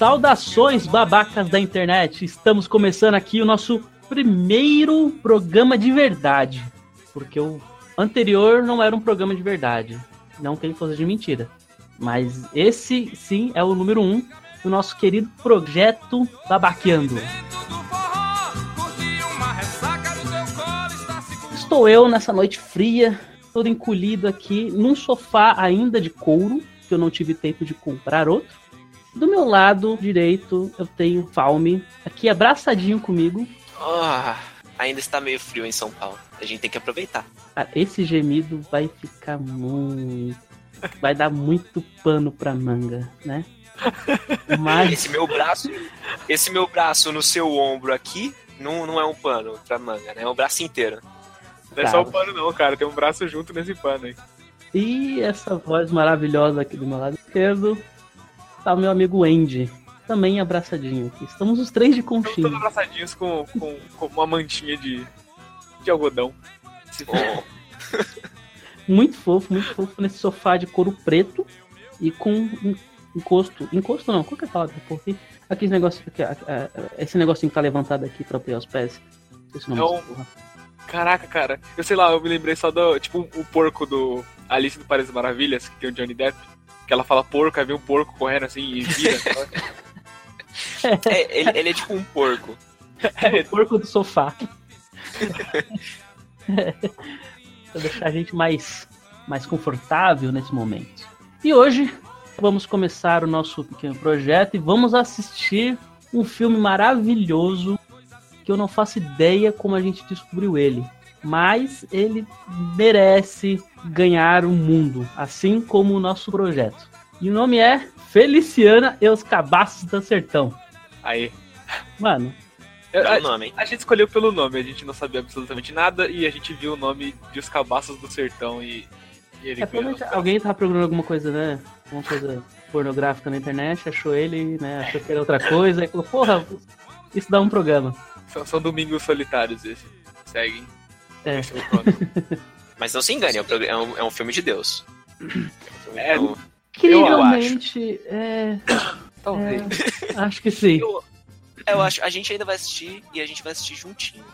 Saudações, babacas da internet! Estamos começando aqui o nosso primeiro programa de verdade. Porque o anterior não era um programa de verdade. Não que ele fosse de mentira. Mas esse sim é o número um do nosso querido projeto Babaqueando. Estou eu nessa noite fria, todo encolhido aqui, num sofá ainda de couro, que eu não tive tempo de comprar outro. Do meu lado direito eu tenho Falme, aqui abraçadinho comigo. Oh, ainda está meio frio em São Paulo. A gente tem que aproveitar. Ah, esse gemido vai ficar muito. Vai dar muito pano pra manga, né? Mas... Esse meu braço, esse meu braço no seu ombro aqui não, não é um pano pra manga, né? É o braço inteiro. Não é só o pano não, cara. Tem um braço junto nesse pano aí. E essa voz maravilhosa aqui do meu lado esquerdo tá o meu amigo Andy. Também abraçadinho aqui. Estamos os três de conchinha. Estamos todos abraçadinhos com, com, com uma mantinha de, de algodão. Oh. muito fofo, muito fofo nesse sofá de couro preto e com encosto. Encosto não, qual que é a palavra? Porque aquele negócio, esse negocinho que tá levantado aqui pra apoiar os pés. Esse nome é um... Caraca, cara. Eu sei lá, eu me lembrei só do. Tipo, o porco do Alice do País Maravilhas, que tem o Johnny Depp. Que ela fala porco, aí vem um porco correndo assim e vira. é, ele, ele, é tipo um porco. É, o porco do sofá. pra deixar a gente mais, mais confortável nesse momento. E hoje vamos começar o nosso pequeno projeto e vamos assistir um filme maravilhoso que eu não faço ideia como a gente descobriu ele. Mas ele merece ganhar o mundo, assim como o nosso projeto. E o nome é Feliciana e os Cabaços do Sertão. Aí. Mano. a, nome, a, gente escolheu pelo nome, a gente não sabia absolutamente nada e a gente viu o nome de Os Cabaços do Sertão e, e ele é, Alguém tava procurando alguma coisa, né? Alguma coisa pornográfica na internet, achou ele, né? Achou que era outra coisa e falou, porra, isso dá um programa. São, são domingos solitários esse. Seguem. É. Mas não se engane, é um, é um filme de Deus. É, um incrivelmente. É, Talvez. É, acho que sim. Eu, eu, acho. A gente ainda vai assistir e a gente vai assistir juntinho.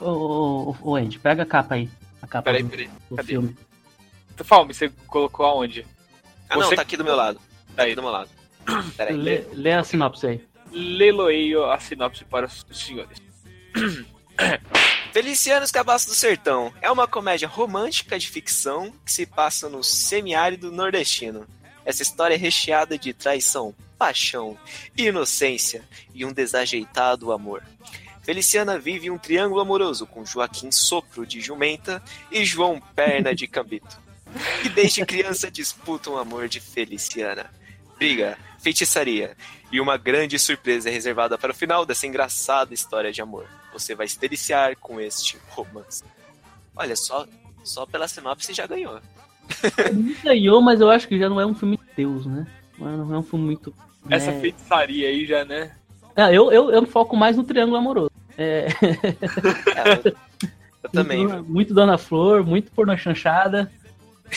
Ô, ô, Andy, pega a capa aí. A capa peraí, peraí. do Cadê? filme. Falme, você colocou aonde? Ah, você... não, tá aqui do meu lado. Tá aí do meu lado. Peraí. Lê, lê a sinopse aí leloeio a sinopse para os senhores. Felicianos Cabaços do Sertão é uma comédia romântica de ficção que se passa no semiárido nordestino. Essa história é recheada de traição, paixão, inocência e um desajeitado amor. Feliciana vive um triângulo amoroso com Joaquim Sopro de Jumenta e João Perna de Cambito, que desde criança disputam o amor de Feliciana. Briga, feitiçaria e uma grande surpresa é reservada para o final dessa engraçada história de amor. Você vai se deliciar com este romance. Olha, só, só pela sinopse já ganhou. Ganhou, mas eu acho que já não é um filme de Deus, né? Não é um filme muito. Né? Essa feitiçaria aí já, né? É, eu, eu, eu foco mais no triângulo amoroso. É... é eu, eu também. Muito, muito Dona Flor, muito porno chanchada.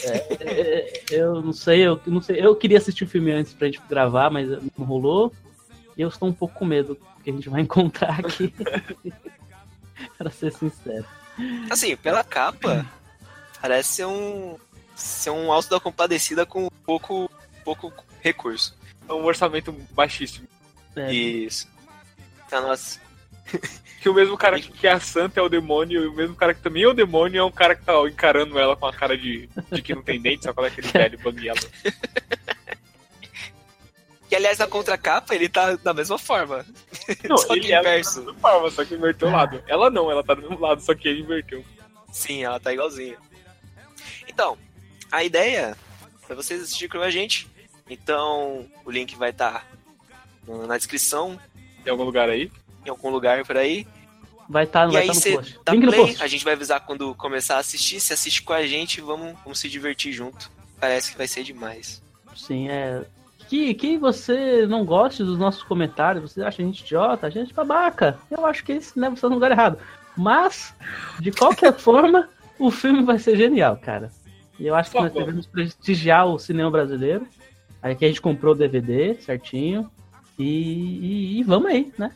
É, é, eu não sei, eu não sei. Eu queria assistir o filme antes pra gente gravar, mas não rolou. E eu estou um pouco com medo que a gente vai encontrar aqui. pra ser sincero. Assim, pela capa, parece ser um. Ser um alto da compadecida com pouco, pouco recurso. É um orçamento baixíssimo. É. Isso. Tá, nossa. que o mesmo cara que é a santa é o demônio, e o mesmo cara que também é o demônio é um cara que tá encarando ela com a cara de, de que não tem dente, só com aquele velho banguela. Que aliás na contracapa ele tá da mesma forma. Não, só ele que inverso. É da mesma forma, só que inverteu o lado. Ela não, ela tá do mesmo lado, só que ele inverteu. Sim, ela tá igualzinha. Então, a ideia é vocês assistirem com a gente. Então, o link vai estar tá na descrição. Tem algum lugar aí? em algum lugar por aí. Vai estar tá, vai tá no post. Dá play, no post. A gente vai avisar quando começar a assistir. Se assiste com a gente, vamos, vamos se divertir junto. Parece que vai ser demais. Sim, é. Que, que você não goste dos nossos comentários, você acha a gente idiota, a gente babaca. Eu acho que esse né, você tá no lugar errado. Mas, de qualquer forma, o filme vai ser genial, cara. E eu acho que nós devemos prestigiar o cinema brasileiro. Aí aqui a gente comprou o DVD certinho. E, e, e vamos aí, né?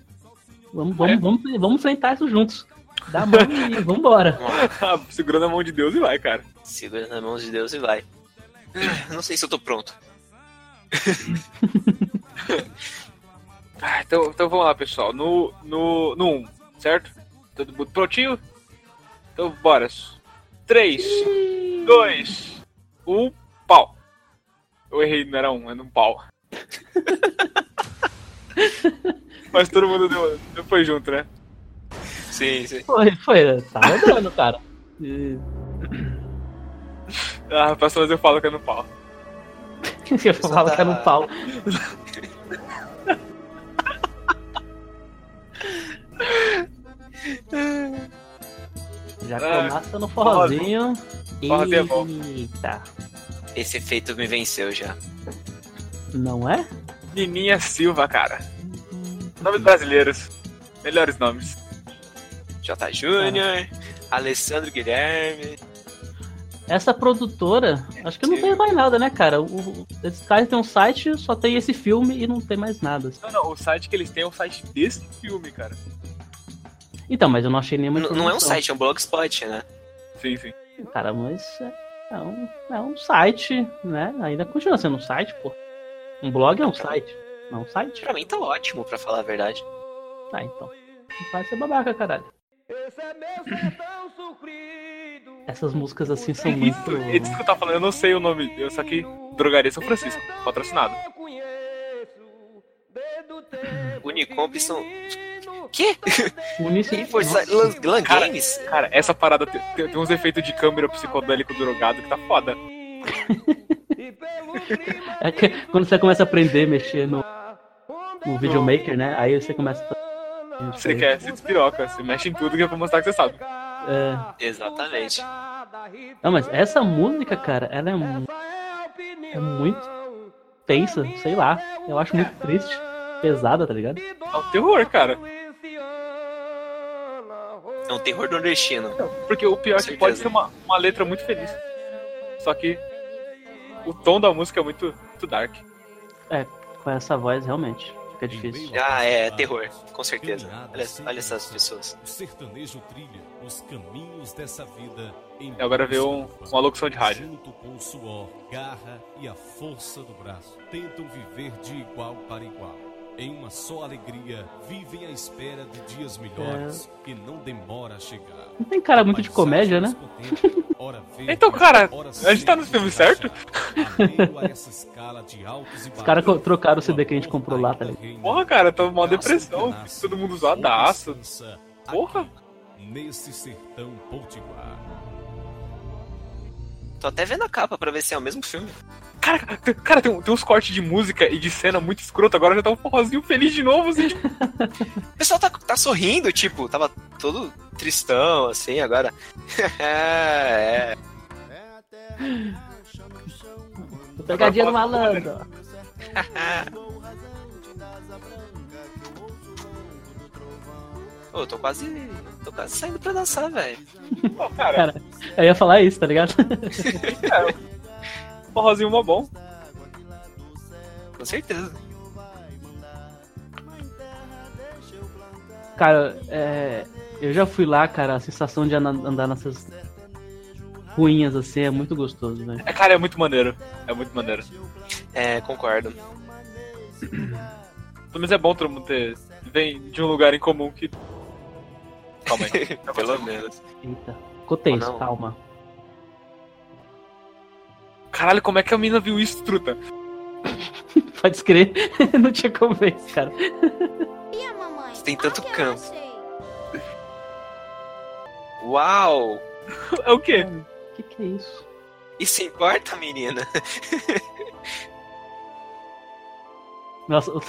Vamos, vamos, É. vamos, vamos enfrentar isso juntos. Dá a mão e vambora. Segurando a mão de Deus e vai, cara. Segura nas mãos de Deus e vai. Não sei se eu tô pronto. Ah, então, então vamos lá, pessoal. No, no, no 1, certo? Todo mundo prontinho? Então bora. 3, 2, 1, pau. Eu errei, não era um, era um pau. Mas todo mundo deu, deu- foi junto, né? Sim, sim. Foi, foi, tá rodando, cara. E- Ah, próxima vez eu falo que é no pau. Eu falava que era um pau. Já Ah, começa no forrozinho. Forrozinho é bom. Eita, Esse efeito me venceu já. não é? Nininha Silva, cara. Nomes brasileiros. Melhores nomes. J. Júnior, Alessandro Guilherme. Essa produtora, acho que não tem mais nada, né, cara? O, o- esses caras têm um site, só tem esse filme e não tem mais nada. Não, não, o site que eles têm é o site desse filme, cara. Então, mas eu não achei nenhuma N- Não é um site, é um blogspot, né? Sim, sim. Cara, mas é, é um, é um site, né? Ainda continua sendo um site, pô. Um blog é um site, não é um site? Pra mim tá ótimo, pra falar a verdade. Tá, então. Não faz ser babaca, caralho. Essas músicas assim são Isso, muito. é disso que eu tava falando, eu não sei o nome. Eu só que Drogaria São Francisco, patrocinado. Unicomp são. Quê? Unicef- Força... Lan, Lan Cara, Games? Cara, essa parada tem, tem- uns efeitos de câmera psicodélico drogado que tá foda. É que quando você começa a aprender a mexer no, no videomaker, né? Aí você começa a. Você quer se despiroca, você mexe em tudo que é pra mostrar que você sabe. É... Exatamente. Não, mas essa música, cara, ela é, mu- é muito tensa, sei lá. Eu acho muito triste, pesada, tá ligado? É um terror, cara. É um terror nordestino. Porque o pior é que pode ser uma, uma letra muito feliz. Só que o tom da música é muito, muito dark. Com essa voz, realmente, fica difícil. Ah, é terror, com certeza. Olha, olha essas pessoas. O sertanejo trilha os caminhos dessa vida em E agora vê um- uma locução de rádio. Junto com o suor, garra e a força do braço, tentam viver de igual para igual. Em uma só alegria, vivem à espera de dias melhores que não demora a chegar. Não tem cara muito de comédia, né? Então, cara, a gente tá no filme certo? Os caras trocaram o CD que a gente comprou lá, tá ligado? Porra, cara, tô uma depressão. Todo mundo zoadaço. Porra. Nesse sertão potiguar. Tô até vendo a capa pra ver se é o mesmo filme. Cara, tem- cara tem, tem uns cortes de música e de cena muito escroto. Agora já tá um forrozinho feliz de novo, assim. tipo, O pessoal tá, tá sorrindo, tipo, tava todo tristão, assim, agora. é. Pegadinha do malandro. Pô, eu tô quase. tô quase saindo pra dançar, velho. Cara, Cara, eu ia falar isso, tá ligado? Forrozinho mó bom. Com certeza. Cara, é, eu já fui lá, cara, a sensação de andar nessas ruinhas assim é muito gostoso, velho. É, cara, é muito maneiro. É muito maneiro. É, concordo. Pelo menos é bom todo mundo ter. Vem de um lugar em comum que. Calma aí. Pelo menos. Eita. Ficou tenso, Oh, calma. Caralho, como é que a mina viu isso, truta? Pode escrever, não tinha como ver isso, cara. E a mamãe? Tem tanto que campo. Uau! É o quê? O que, que é isso? Isso importa, menina? Nossa, o- O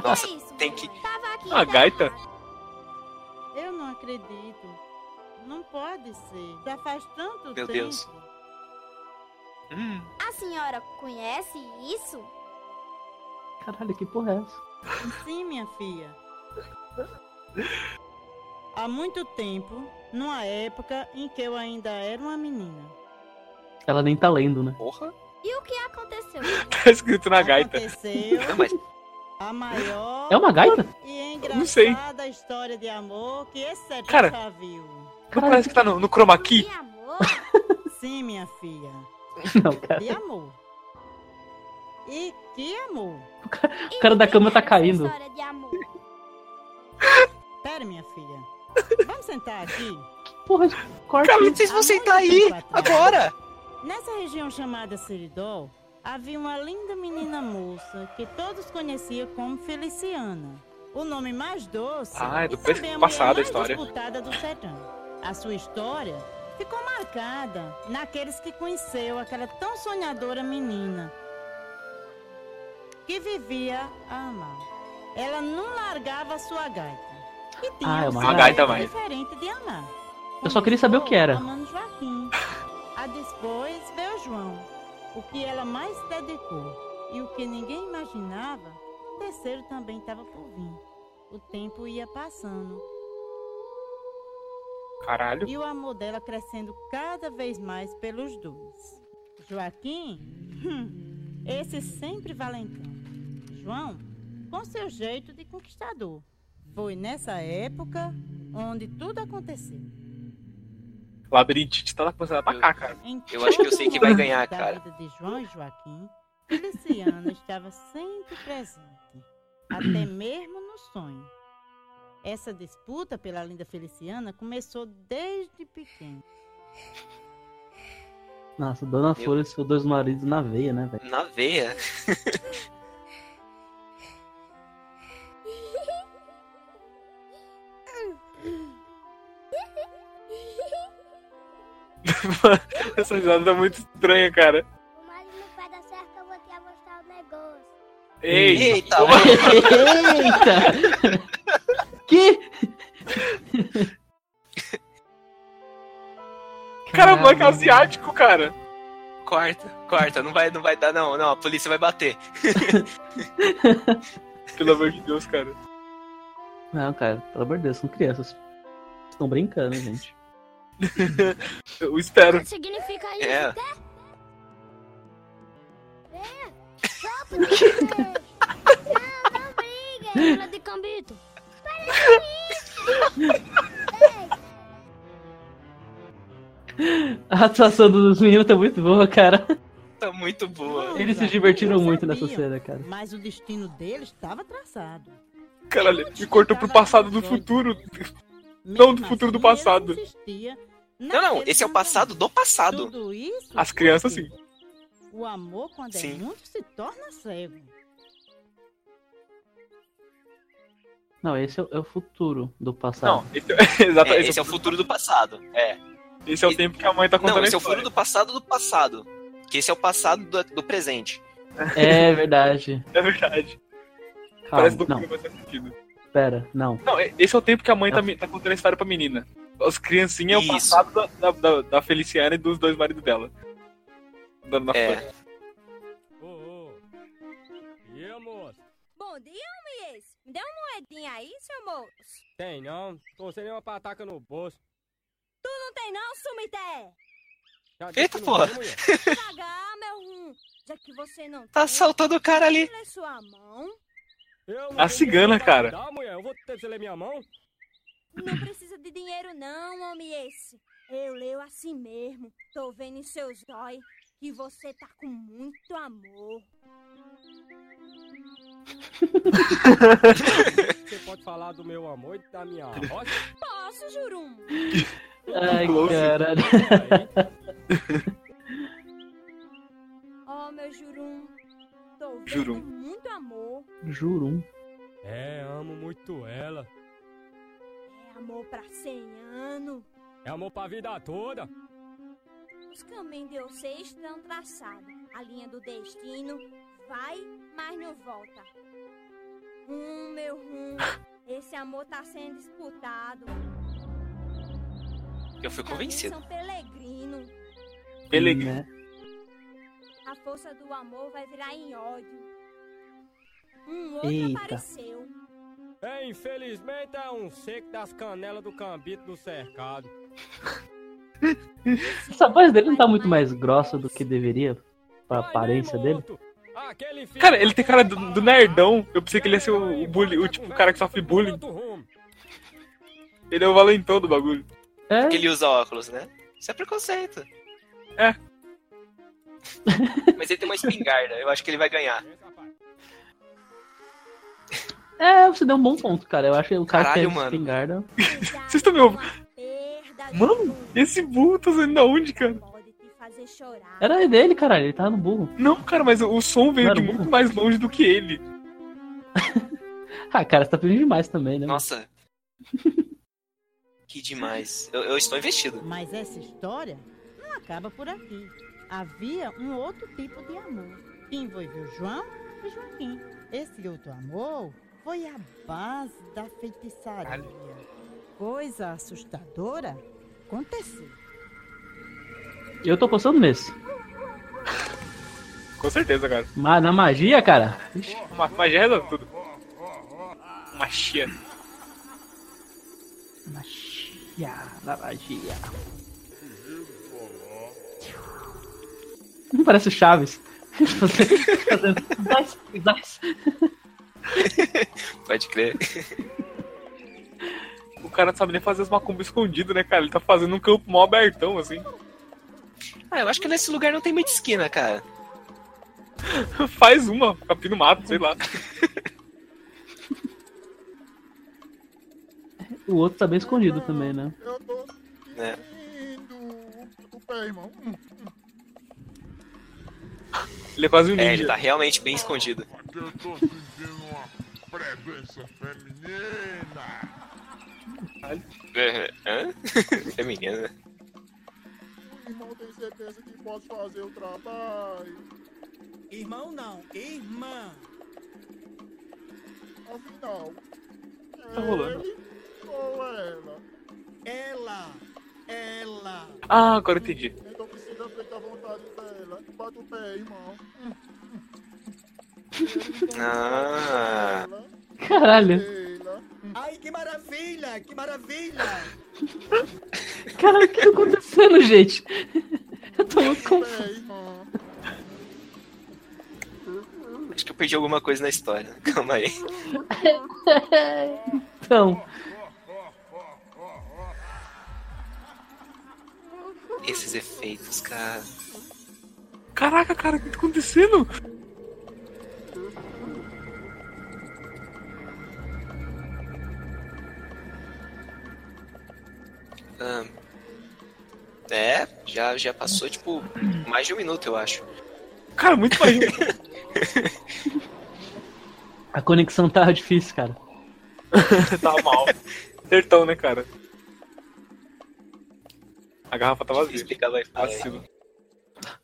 que Nossa, é isso? tem que- Uma tá? gaita? Eu não acredito. Não pode ser. Já faz tanto Meu tempo. Deus. Hum, A senhora conhece isso? caralho, que porra é essa? Sim, minha filha. Há muito tempo, numa época em que eu ainda era uma menina. Ela nem tá lendo, né? porra. E o que aconteceu? Tá escrito na gaita. Aconteceu Não, mas a maior É uma gaita? e Não sei. engraçada história de amor que esse CP Cara. já viu. Não parece que tá no, no chroma key? Sim, minha filha. Não, cara. De amor. E que amor. O cara da cama tá caindo. História de amor. Pera, minha filha. Vamos sentar aqui. Porra, corta. cara, vocês vão sentar aí, agora! Nessa região chamada Seridó, havia uma linda menina moça que todos conheciam como Feliciana. O nome mais doce Ah, é do e também a passado a mulher mais história. disputada do sertão. A sua história ficou marcada naqueles que conheceu aquela tão sonhadora menina que vivia a amar. Ela não largava a sua gaita. E tinha Ah, é um uma segredo gaita mais. diferente de amar. Eu só queria saber o que era. Amando Joaquim. A depois veio João, o que ela mais se dedicou. E o que ninguém imaginava, o terceiro também estava por vir. O tempo ia passando Caralho. e o amor dela crescendo cada vez mais pelos dois. Joaquim, hum, esse sempre valentão. João, com seu jeito de conquistador. Foi nessa época onde tudo aconteceu. Labirintite tá começando a atacar, cara. Eu acho que eu sei quem vai ganhar, da cara. vida de João e Joaquim, Feliciana estava sempre presente, até mesmo no sonho. Essa disputa pela linda Feliciana começou desde pequeno. Nossa, Dona Flor e seus dois maridos na veia, né, velho? Na veia. Essa risada tá muito estranha, cara. O marido não vai dar certo, eu vou te o negócio. Ei, Eita! Eita! que? cara, o moleque é asiático, cara. Corta, corta, não vai, não vai dar, não, não, a polícia vai bater. Pelo amor de Deus, cara. Não, cara, pelo amor de Deus, são crianças. Estão brincando, gente. Eu espero. O que significa isso? É. Não, não briga, ela de cambito. A atuação dos meninos tá muito boa, cara. Tá muito boa. Eles se divertiram muito nessa cena, cara. Mas o destino deles estava traçado. Caralho, me cortou pro passado do futuro. Não, do futuro do assim, ele passado. Não, não, esse é o passado do passado. Tudo isso As crianças, sim. O amor, quando Sim. é muito, se torna cego. Não, esse é o, é o futuro do passado. Não, esse, é- exato, É, esse, esse é o futuro do passado. É. esse é o tempo que a mãe tá contando Não, a esse é o futuro do passado do passado. Que esse é o passado do, do presente. É verdade. É verdade. Calma, Parece do não, filme, faz sentido. pera, não. Não, é- esse é o tempo que a mãe tá, tá contando a história pra menina. As criancinhas é o Isso. passado da, da, da- da Feliciana e dos dois maridos dela. Dando na É. Ô, ô. E aí, moço? Bom dia, dê uma moedinha aí, seu moço. Tem não? Tô sem nenhuma pataca no bolso. Não tem não, sumité. Já Eita, porra. tem. Pagar, meu rum. Já que você não Tá tem, assaltando o cara ali. sua mão. Eu A tenho cigana, cara. dar, mulher. Eu vou ter que ler minha mão. Não precisa de dinheiro não, homem esse. Eu leio assim mesmo. Tô vendo em seus olhos que você tá com muito amor. Você pode falar do meu amor e da minha roça? Posso, Jurum? Ai, caralho. Ó, meu Jurum. Tô vendo Jurum. muito amor. Juro. um. É, amo muito ela. É amor pra 100 anos. É amor pra vida toda. Os caminhos de vocês estão traçados. A linha do destino vai, mas não volta. Hum, meu rum, esse amor tá sendo disputado. Eu fui convencido. São peregrino. Pelegrini. Né? A força do amor vai virar em ódio. Um outro Eita. apareceu. É, infelizmente é um seco das canelas do cambito do cercado. Essa voz dele não tá muito mais grossa do que deveria pra aparência dele. Cara, ele tem cara do, do nerdão. Eu pensei que ele ia ser o, o bully, o tipo o cara que sofre bullying. Ele é o valentão do bagulho. É, Que ele usa óculos, né? Isso é preconceito. É. Mas ele tem uma espingarda, eu acho que ele vai ganhar. é, você deu um bom ponto, cara. Eu acho que o cara Caralho, é mano. espingarda. Vocês estão me ouvindo? Mano, esse burro tá saindo da onde, cara? Era dele, caralho. Ele tava no burro. Não, cara, mas o som veio de muito burro? mais longe do que ele. Ah, cara, você tá pedindo demais também, né? Nossa. Que demais. Eu, eu estou investido. Mas essa história não acaba por aqui. Havia um outro tipo de amor que envolveu João e Joaquim. Esse outro amor foi a base da feitiçaria. Coisa assustadora aconteceu. Eu tô postando nesse. Com certeza, cara. Mas na magia, cara. Ixi, Ma- Magia resolve tudo. Magia. magia. Na magia. Não parece o Chaves. Pode crer. O cara não sabe nem fazer as macumbas escondido, né, cara? Ele tá fazendo um campo mó abertão, assim. Ah, eu acho que nesse lugar não tem muita esquina, cara. Faz uma, capim no mato, sei lá. O outro tá bem escondido também, né? Eu tô sentindo o pé, irmão. Hum, Ele é quase um É, ele ninja. tá realmente bem escondido. Eu tô sentindo uma presença feminina. É, Hã? Feminina. Irmão tem certeza que pode fazer o trabalho. Irmão não, irmã. Afinal, Tá rolando. ele ou ela? Ela, ela. Ah, agora eu entendi. Então precisa feita a vontade dela. Bate o pé, irmão. Ah. Caralho. Ai, que maravilha, que maravilha. Caralho, o que tá acontecendo, gente? Eu tô muito confuso. Acho que eu perdi alguma coisa na história. Calma aí. Então, Esses efeitos, cara. Caraca, cara, o que tá acontecendo? Ah, é, já, já passou, tipo, mais de um minuto, eu acho. Cara, muito mais. a conexão tá difícil, cara. tá mal. Sertão, né, cara? A garrafa tá vazia. Explicar vai.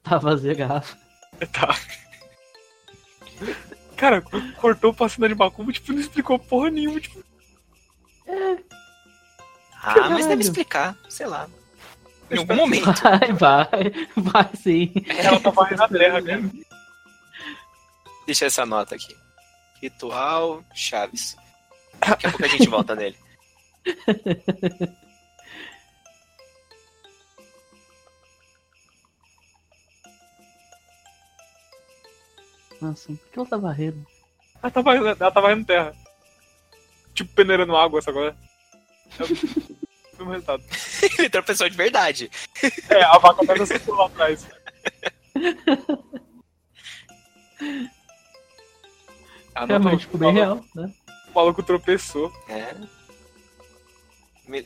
Tá vazia a garrafa. Tá. Cara, cortou pra cima de macumba, tipo, não explicou porra nenhuma. Tipo, Ah, mas deve Caralho. explicar, sei lá. Em algum momento. Vai, vai. Vai sim. ela tá varrendo a terra, cara. Deixa essa nota aqui. Ritual Chaves. Daqui a pouco a gente volta nele. Nossa, por que ela tá varrendo? Ela tá varrendo, ela tá varrendo terra. Tipo, peneirando água, essa agora. É o mesmo resultado. Ele tropeçou de verdade. É, a vaca tá dançando lá atrás. Ah, não, Realmente, ficou bem o real, né? O maluco tropeçou. É.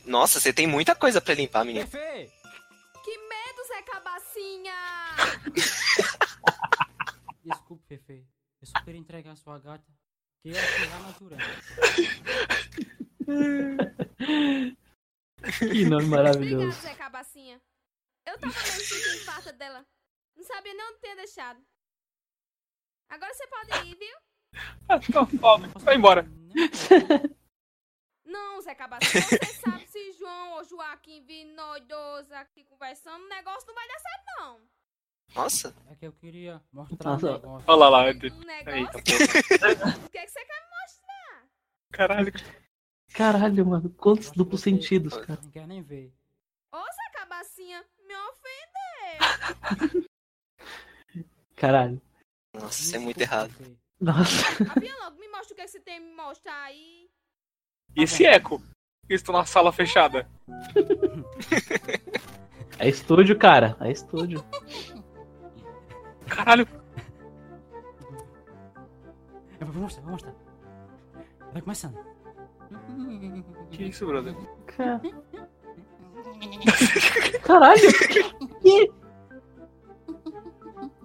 Nossa, você tem muita coisa pra limpar, menino. Fefe, Que medo, Zé Cabacinha! Desculpe, Fefe. Eu só queria entregar sua gata. Que é a natureza. Que nome Obrigado, maravilhoso. Zé Cabacinha. Eu tava mesmo sentindo falta dela. Não sabia nem onde tinha deixado. Agora você pode ir, viu? Ah, não, fala, vai embora. Não, Zé Cabacinha, você sabe se João ou Joaquim vir nós dois aqui conversando, o negócio não vai dar certo, não. Nossa. É que eu queria mostrar Nossa. um negócio. Olha lá, lá. Um Eita, negócio? porra. O que, é que você quer me mostrar? Caralho. Caralho, mano. Quantos duplos sentidos, cara. Não quer nem ver. Ô, Zé Cabacinha, me ofendeu. Caralho. Nossa, isso é muito errado. Nossa. Avião logo, me mostra o que, é que você tem me mostrar aí. E esse eco? Estão na sala fechada. É estúdio, cara. É estúdio. Caralho. Eu vou mostrar, vou mostrar. Vai começando. Que isso, brother? Ca- Caralho. Que?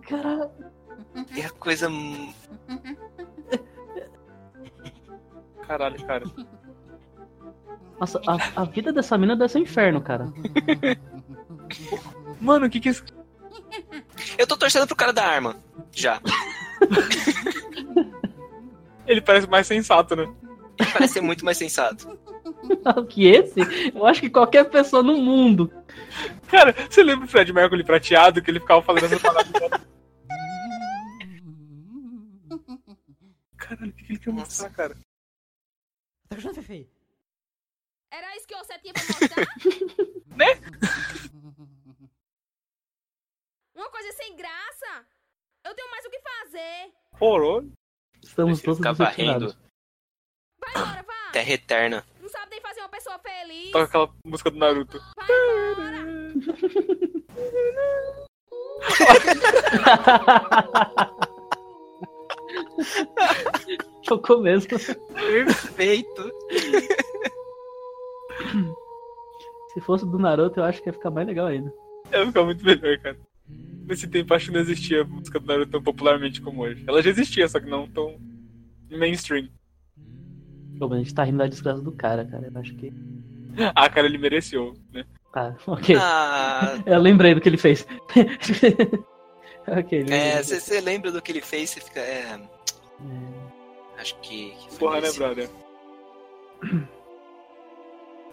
Caralho. É a coisa. Caralho, cara. Nossa, a, a vida dessa mina deve ser um inferno, cara. Mano, o que que é isso? Eu tô torcendo pro cara da arma. Já. Ele parece mais sensato, né? Parece ser muito mais sensato. que esse? Eu acho que qualquer pessoa no mundo. Cara, você lembra o Fred Mercury prateado que ele ficava fazendo essa parada? Caralho, o que ele quer mostrar, cara? Tá gostando, Fefe? Era isso que você tinha pra mostrar? Né? Uma coisa sem graça? Eu tenho mais o que fazer. Porou. Estamos todos ficar. Vai embora, vá. Terra eterna. Não sabe nem fazer uma pessoa feliz. Toca aquela música do Naruto. Tocou mesmo. Perfeito. Se fosse do Naruto, eu acho que ia ficar mais legal ainda. Ia ficar muito melhor, cara. Nesse tempo acho que não existia a música do Naruto tão popularmente como hoje. Ela já existia, só que não tão mainstream. Pô, mas a gente tá rindo da desgraça do cara, cara. Eu acho que. Ah, cara, ele mereceu, né? Tá, ok. Ah, Eu lembrei do que ele fez. ok, é, você lembra do que ele fez, você fica. É. Acho que. que foi Porra, né, brother?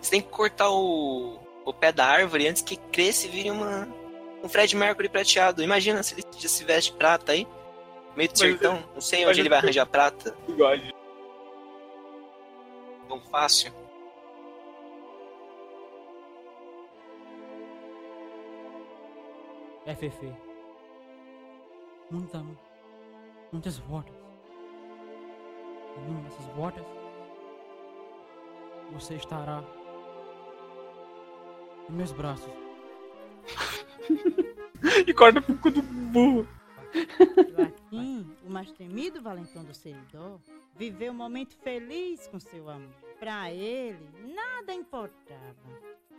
Você tem que cortar o, o pé da árvore antes que cresça e vire uma, um Fred Mercury prateado. Imagina se ele já se veste de prata aí. Meio do Mas sertão. ele- Não sei onde ele ele vai arranjar prata. Bigode. Tão fácil. Fefe. Muita, muitas voltas. E numa dessas voltas, você estará em meus braços. E corta pro cu do burro. Joaquim, o mais temido valentão do Seridó, viveu um momento feliz com seu amor. Para ele, nada importava.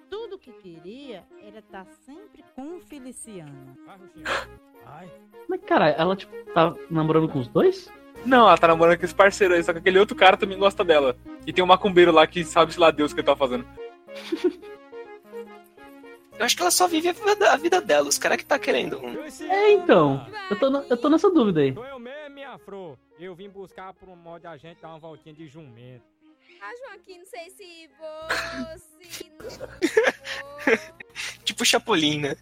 Tudo que queria era estar sempre com Feliciana. Ai. Mas, cara, ela, tipo, tá namorando com os dois? Não, ela tá namorando com esse parceiro aí, só que aquele outro cara também gosta dela. E tem um macumbeiro lá que sabe, sei lá, Deus o que ele tá fazendo. Eu acho que ela só vive a vida, a vida dela. Os caras que tá querendo. É, então. Eu tô, na- eu tô nessa dúvida aí. Eu vim buscar por um modo a gente dar uma voltinha de jumento. Ah, Joaquim, não sei se você. Tipo Chapolin, né?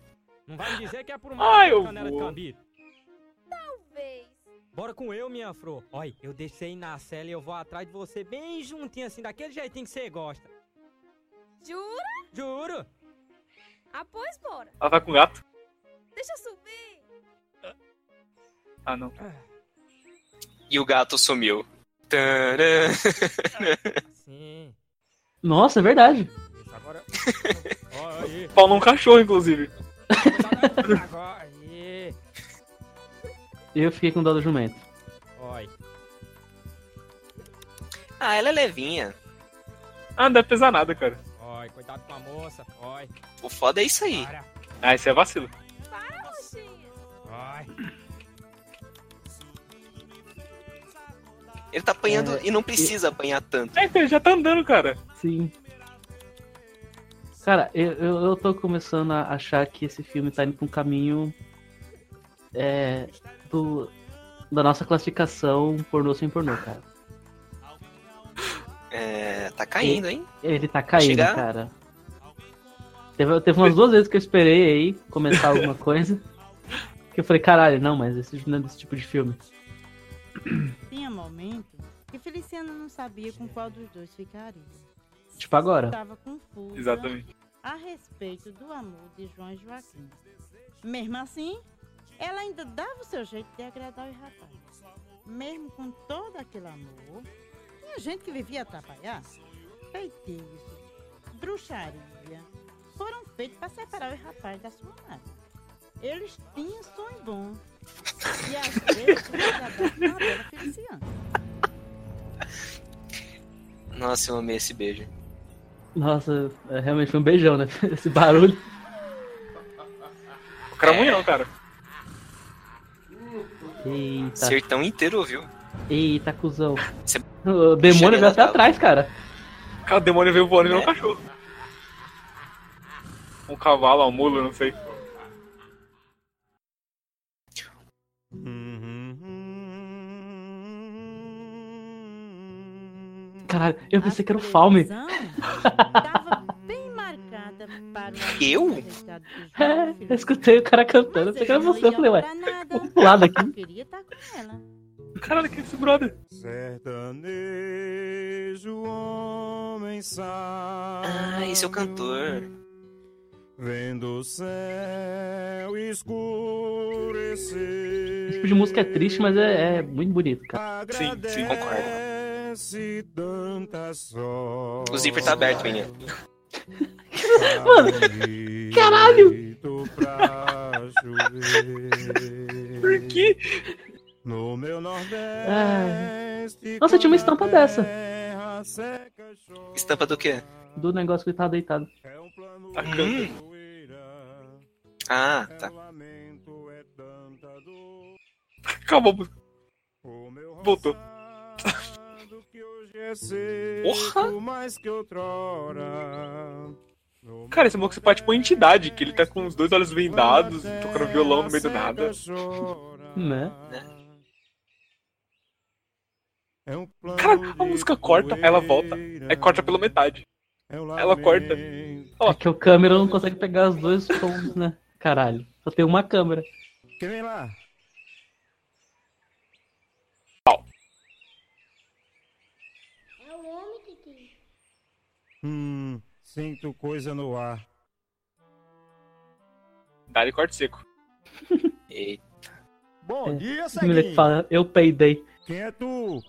Não vai me dizer que é por um Ah, modo eu de canela de vou. cambito. Talvez. Bora com eu, minha afro. Olha, eu deixei na cela e eu vou atrás de você bem juntinho assim, daquele jeitinho que você gosta. Jura? Juro. Ah, pois bora. Ela tá com gato? Deixa eu subir. Ah, não. E o gato sumiu. Tcharam. Sim. Nossa, é verdade. Isso, agora. Pau num cachorro, inclusive. Eu fiquei com dó do jumento. Olha. Ah, ela é levinha. Ah, não deve pesar nada, cara. Cuidado com a moça. Olha. O foda é isso aí. Para. Ah, isso é vacilo. Para. Olha. Ele tá apanhando É, e não precisa apanhar tanto. É, ele já tá andando, cara. Sim. Cara, eu, eu, eu tô começando a achar que esse filme tá indo pra um caminho é, do, da nossa classificação pornô sem pornô, cara. É, tá caindo, hein? Ele tá caindo, Chegar? cara. Teve, teve umas duas vezes que eu esperei aí começar alguma coisa. Que eu falei, caralho, não, mas esse não é desse tipo de filme. Tinha momentos que Feliciana não sabia com qual dos dois ficaria. Tipo agora. Estava confusa Exatamente. a respeito do amor de João e Joaquim. Mesmo assim, ela ainda dava o seu jeito de agradar os rapazes. Mesmo com todo aquele amor, tinha gente que vivia atrapalhar. Feitiços, bruxaria, foram feitos para separar os rapazes da sua amada. Eles tinham sonho bom. E às vezes não uma bela Feliciana. Nossa, eu amei esse beijo. Nossa, é, realmente foi um beijão, né? Esse barulho. O cara é cara. Eita. Sertão inteiro ouviu. Eita, cuzão. Você- O demônio veio até tela. atrás, cara. Cara, o demônio veio voando e virou É. um cachorro. Um cavalo, um mulo, não sei. Caralho, eu pensei que era o Falme. Estava bem marcada para o Eu? É, eu escutei o cara cantando, eu pensei que era você. Eu falei, ué, vamos pro lado aqui. Eu queria estar com ela. Caralho, que é esse brother? Sertanejo, homem. Ah, esse é o cantor. Vendo o céu escurecer. Esse tipo de música é triste, mas é, é muito bonito, cara. Sim, sim, concordo. Agradece tanta sorte. O zíper tá aberto, menino. Mano, caralho! Por quê? No meu nordeste. Nossa, tinha uma estampa dessa. Estampa do quê? Do negócio que ele tava deitado. A canta. Hum. Ah, tá. É tanta dor. Acabou. Voltou. roçado que hoje é seco, Porra! mais que outrora. No Cara, esse moço parece tipo uma entidade, que ele tá com os dois olhos vendados, tocando violão no meio do nada. Né? É um Cara, a música corta, ela volta, poeira. aí corta pela metade. É ela corta. lamento. É que o câmera não consegue pegar os dois sons, né? Caralho. Só tem uma câmera. Quem vem lá? É o homem, Titi. Hum, sinto coisa no ar. Dá-lhe corte seco. Eita. Bom É. dia, moleque Ceguinho. fala, eu peidei. Quem é tu?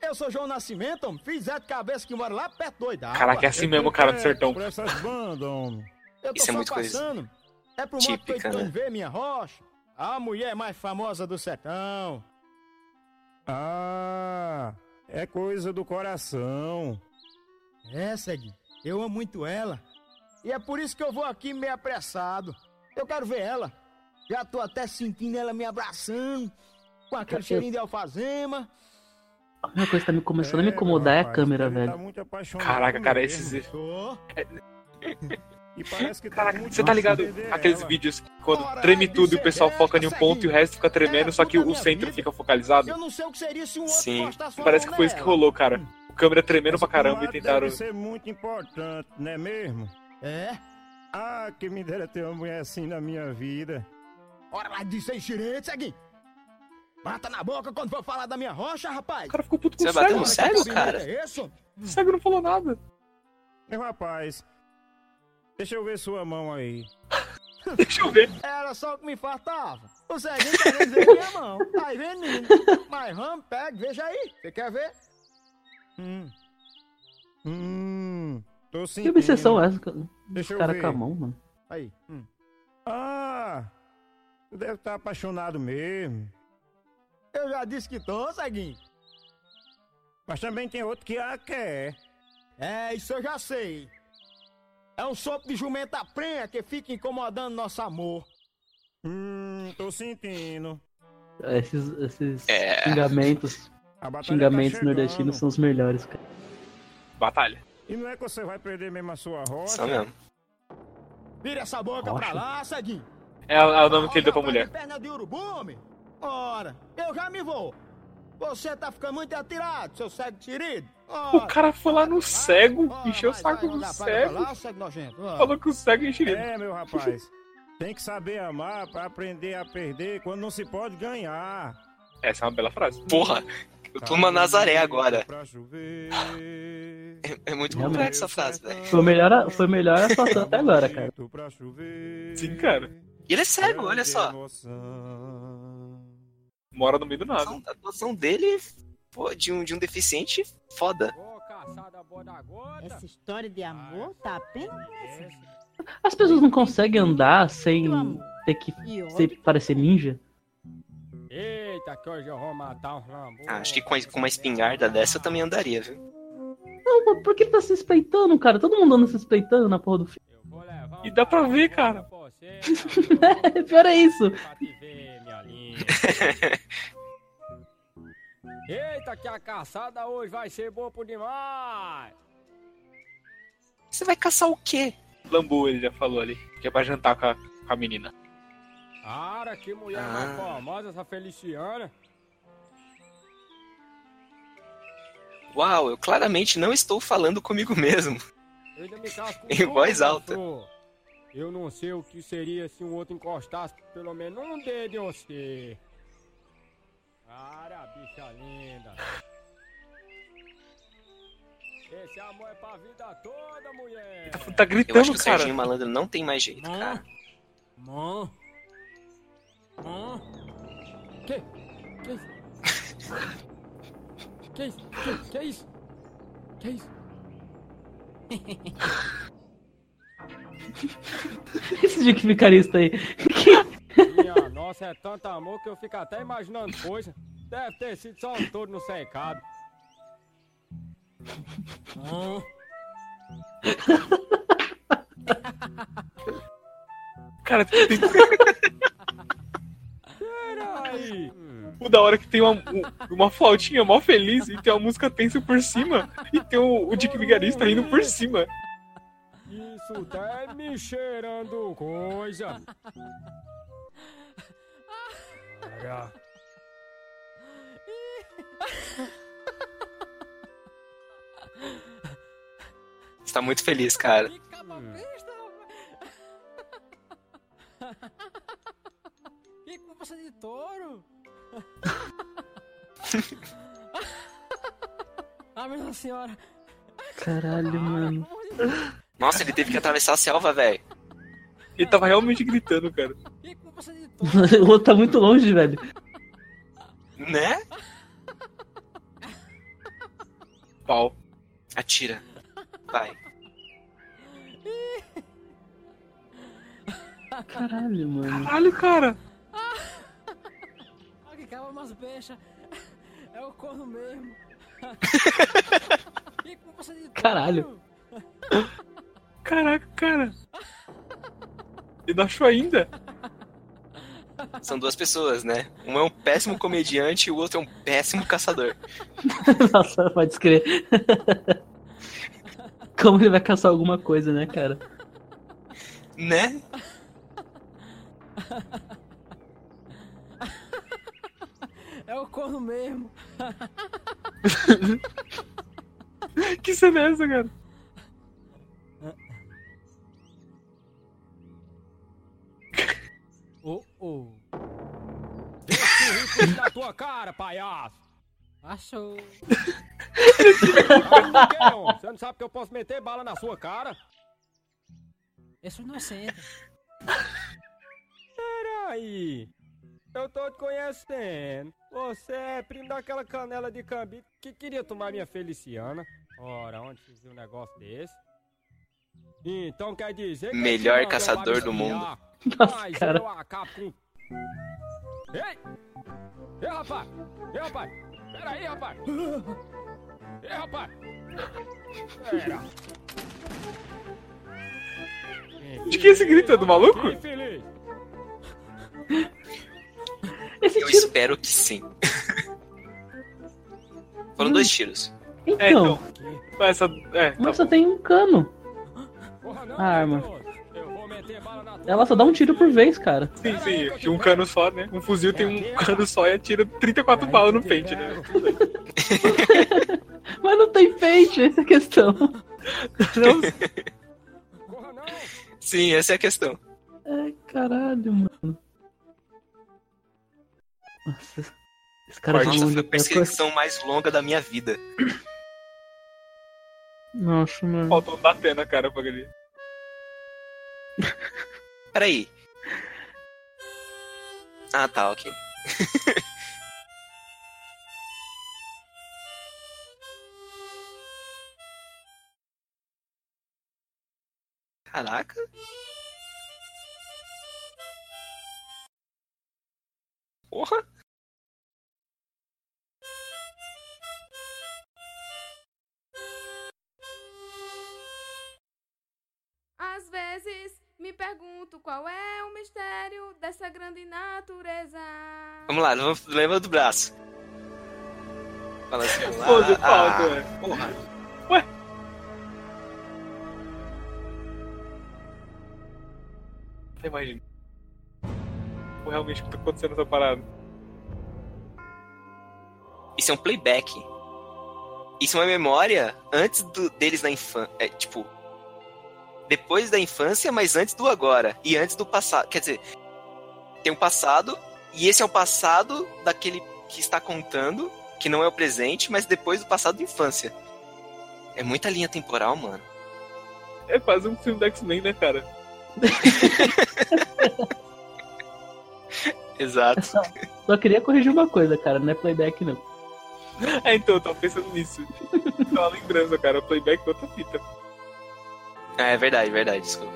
Eu sou João Nascimento, homem. Fiz Zé de cabeça que mora lá perto do Oidá. Caraca, é assim mesmo, cara do sertão. Bandas, homem. Eu tô Isso é só muito coisa passando. É pro modo que eu típica, né? ver minha rocha. A mulher mais famosa do sertão. Ah, é coisa do coração. É, Ceguinho. Eu amo muito ela. E é por isso que eu vou aqui meio apressado. Eu quero ver ela. Já tô até sentindo ela me abraçando. Com aquele Eu- cheirinho de alfazema. A única coisa que tá me começando a me incomodar é a rapaz, câmera, ele velho. Tá muito apaixonado Caraca, cara, mesmo. esses. E parece que tá Caraca, você tá ligado? Aqueles ela. vídeos que quando treme tudo e o pessoal foca em um ponto e o resto fica tremendo, só que o centro fica focalizado? Eu não sei o que seria se um outro Sim, parece que foi isso que rolou, cara. Câmera tremendo pra caramba e tentaram. Deve ser muito importante, não é mesmo? É? Ah, que me dera ter uma mulher assim na minha vida. Ora lá disso aí, xirete, Ceguinho. Mata na boca quando for falar da minha rocha, rapaz. O cara ficou puto com Você o vai cego. no cara? É isso? O cego não falou nada. Meu rapaz, deixa eu ver sua mão aí. Deixa eu ver. Era só o que me faltava. O Ceguinho querendo ver minha mão. Aí vem, menino. Mas vamos, pega, veja aí. Você quer ver? Hum. Hum, tô Que sentindo. obsessão é essa? Os Deixa eu caras ver. com a mão, mano. Aí. Hum. Ah, tu deve estar apaixonado mesmo. Eu já disse que tô, Ceguinho. Mas também tem outro que a quer. É, isso eu já sei. É um sopro de jumenta prenha que fica incomodando nosso amor. Hum, tô sentindo. Esses, esses É. xingamentos, xingamentos tá nordestinos são os melhores, cara. Batalha. E não é que você vai perder mesmo a sua rocha? Só mesmo. Vira essa boca Rocha? pra lá, Ceguinho. É, é o nome que ele deu pra mulher. de Perna de urubu, homem. Ora, eu já me vou. Você tá ficando muito atirado, seu cego tirido. O cara foi lá no cego, Ora, encheu o saco do cego. lá. Falou que o cego é enxerido. É, meu rapaz. Tem que saber amar pra aprender a perder quando não se pode ganhar. Essa é uma bela frase. Porra, eu tô numa Nazaré agora. É, é muito complexa essa frase, velho. Foi melhor, foi melhor atuação até agora, cara. Sim, cara. E ele é cego, olha só. Mora no meio do A nada. a atuação dele, pô, de um, de um deficiente foda. Essa história de amor tá apenas nessa. As pessoas não conseguem andar sem ter que ser, parecer ninja? Eita, que hoje eu vou matar um lambu. Ah, acho que com, com uma espingarda dessa eu também andaria, viu? Não, mas por que tá se espeitando, cara? Todo mundo anda se espeitando na porra do filme. E dá pra ver, cara. Pior é isso. Eita, que a caçada hoje vai ser boa por demais. Você vai caçar o quê? Lambu, ele já falou ali. Que é pra jantar com a, com a menina. Cara, que mulher Ah. mais famosa essa Feliciana. Uau, eu claramente não estou falando comigo mesmo. Eu ainda me caso com Em tudo, voz alta. Eu não sei o que seria se um outro encostasse pelo menos um dedo em você. Cara, bicha linda. Esse amor é pra vida toda, mulher. Tá Eu acho gritando, que o cara. Serginho Malandro não tem mais jeito, cara. Mãe. Mãe. Que? Que isso? Que isso? Que, que isso? Que isso? Esse de que vicarista aí. Minha nossa, é tanto amor que eu fico até imaginando coisa. Deve ter sido só um todo no secado. Hum. Cara, tem... Peraí. o da hora que tem uma, um- uma flautinha mó feliz e tem uma música tensa por cima. E tem o, o Dick Vigarista rindo por cima. Isso tá me cheirando coisa. Olha. Você tá muito feliz, cara. Que culpa de touro? ah, minha senhora. Caralho, mano. Nossa, ele teve que atravessar a selva, velho. Ele tava realmente gritando, cara. O outro tá muito longe, velho. Né? Pau. Atira. Vai. Caralho, mano. Caralho, cara. Umas bechas. É o corno mesmo. Caralho. Caraca, cara. Ele não achou ainda? São duas pessoas, né? Um é um péssimo comediante e o outro é um péssimo caçador. Nossa, pode escrever. Como ele vai caçar alguma coisa, né, cara? Né? O corno mesmo. que cena é essa, cara? Oh, oh. Deixa o rico da tua cara, palhaço. Achou. Você não sabe que eu posso meter bala na sua cara? Eu sou inocente. Peraí. Eu tô te conhecendo. Você é primo daquela canela de cambito que queria tomar minha Feliciana. Ora, onde se viu um negócio desse? Então quer dizer que Melhor caçador do mundo. Nossa, Mas cara. eu acabo com... Ei! Ei, rapaz! Ei, rapaz! Pera aí, rapaz! Ei, rapaz! Pera! De que esse grito? É do maluco? Infeliz! Esse Eu tiro. espero que sim. Foram dois tiros. É, Então, então. Essa, é, tá mas só tem um cano. A arma. Ela só dá um tiro por vez, cara. Sim, sim. Tinha um cano só, né? Um fuzil tem um cano só e atira 34 balas no pente, né? Mas não tem peixe, essa é a questão. Sim, essa é a questão. Ai, caralho, mano. Nossa, esse cara tá Nossa, foi a perseguição mais longa da minha vida. Nossa, mano. Faltou um da Atena, cara, pra ele. Peraí. Ah, tá, ok. Caraca. Porra. Às vezes me pergunto qual é o mistério dessa grande natureza. Vamos lá, leva do braço. Fala assim. Pô, de ah, falta, ah, porra. Ué? Você imagina. Realmente o que tá acontecendo nessa parada? Isso é um playback. Isso é uma memória antes do- deles na infância. É, tipo. Depois da infância, mas antes do agora. E antes do passado. Quer dizer, tem um passado. E esse é o passado daquele que está contando. Que não é o presente, mas depois do passado da infância. É muita linha temporal, mano. É quase um filme do X-Men, né, cara? Exato. Só queria corrigir uma coisa, cara, não é playback não. É, então, eu tava pensando nisso. Só uma lembrança, cara. Playback é outra fita. Ah, é verdade, verdade, desculpa.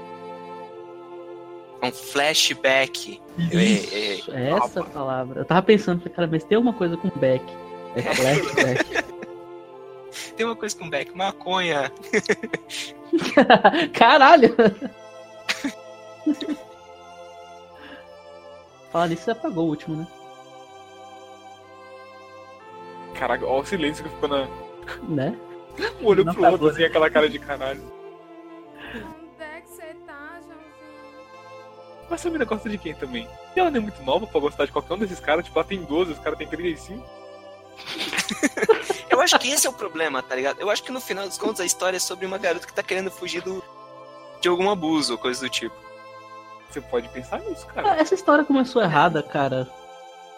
É um flashback. Isso, é essa a palavra. Eu tava pensando, cara, mas tem uma coisa com back. É flashback. Tem uma coisa com back, maconha. Caralho! Fala nisso, você apagou o último, né? Caraca, olha o silêncio que ficou na. Né? Um olho Não pro outro, apagou, assim, aquela cara de caralho. Onde é que você tá, Joãozinho? Mas essa mina gosta de quem também? E ela não é muito nova pra gostar de qualquer um desses caras. Tipo, ela tem 12, os caras têm 35. Eu acho que esse é o problema, tá ligado? Eu acho que no final dos contos a história é sobre uma garota que tá querendo fugir do, de algum abuso ou coisa do tipo. Você pode pensar nisso, Ah, cara. Essa história começou errada, cara.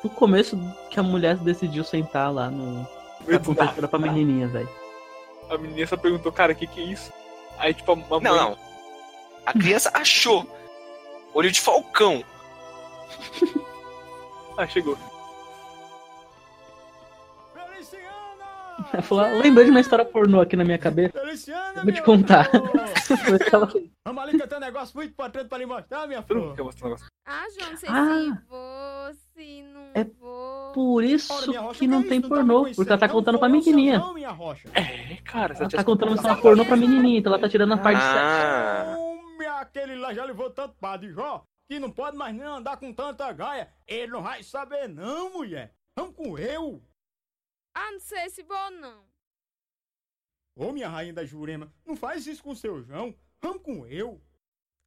No começo que a mulher decidiu sentar lá no. Pra contar a história pra menininha, velho. A menina só perguntou, cara, o que que é isso? Aí, tipo, a mamãe... Não, não. A criança achou. Olho de falcão. Ah, chegou. Ela falou, "Ah, lembrei de uma história pornô aqui na minha cabeça. Feliciana, Vou te contar. Vamos ali que eu tenho um negócio muito importante pra lhe mostrar, minha flor. Ah, João, não sei Ah. se vou, se não É vou. Por isso Ora, que não que tem isso? Não tá pornô, conhecendo, porque ela tá contando pra menininha. não, minha rocha. É, cara, você Ela tá contando uma história pornô pra menininha, então ela tá tirando a parte Ah. Homem, aquele lá já levou tanto pá de Jó que não pode mais nem andar com tanta gaia. Ele não vai saber não, mulher. Vamos com eu. Ah, não sei se vou, não. Ô, minha rainha da Jurema, não faz isso com o seu João. Vamos com eu.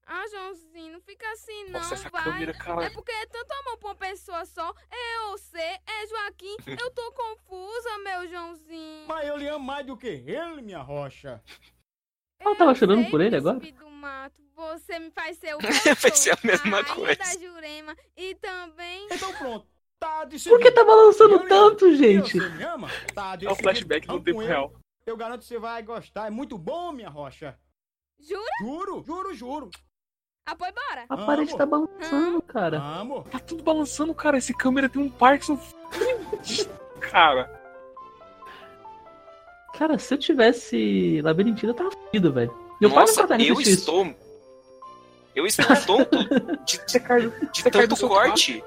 Ah, Joãozinho, não fica assim, não, Nossa, essa vai. câmera. É porque é tanto amor pra uma pessoa só. É você, é Joaquim. Eu tô confusa, meu Joãozinho. Mas eu lhe amo mais do que ele, minha rocha. Ela tava chorando por ele agora? do mato, você me faz ser o Vai ser a mesma rainha coisa. da Jurema e também... Então pronto. Tá Por que tá balançando tanto, gente? Você me ama? Tá É o flashback no tempo real. Eu garanto que você vai gostar. É muito bom, minha rocha. Jura? Juro, juro, juro. Ah, bora. A parede tá balançando, cara. Vamos. Tá tudo balançando, cara. Esse câmera tem um Parkinson. cara. Cara, se eu tivesse labirintina, eu tava fudido, velho. Meu pai não eu isso. estou. Eu estou tonto de, tanto corte.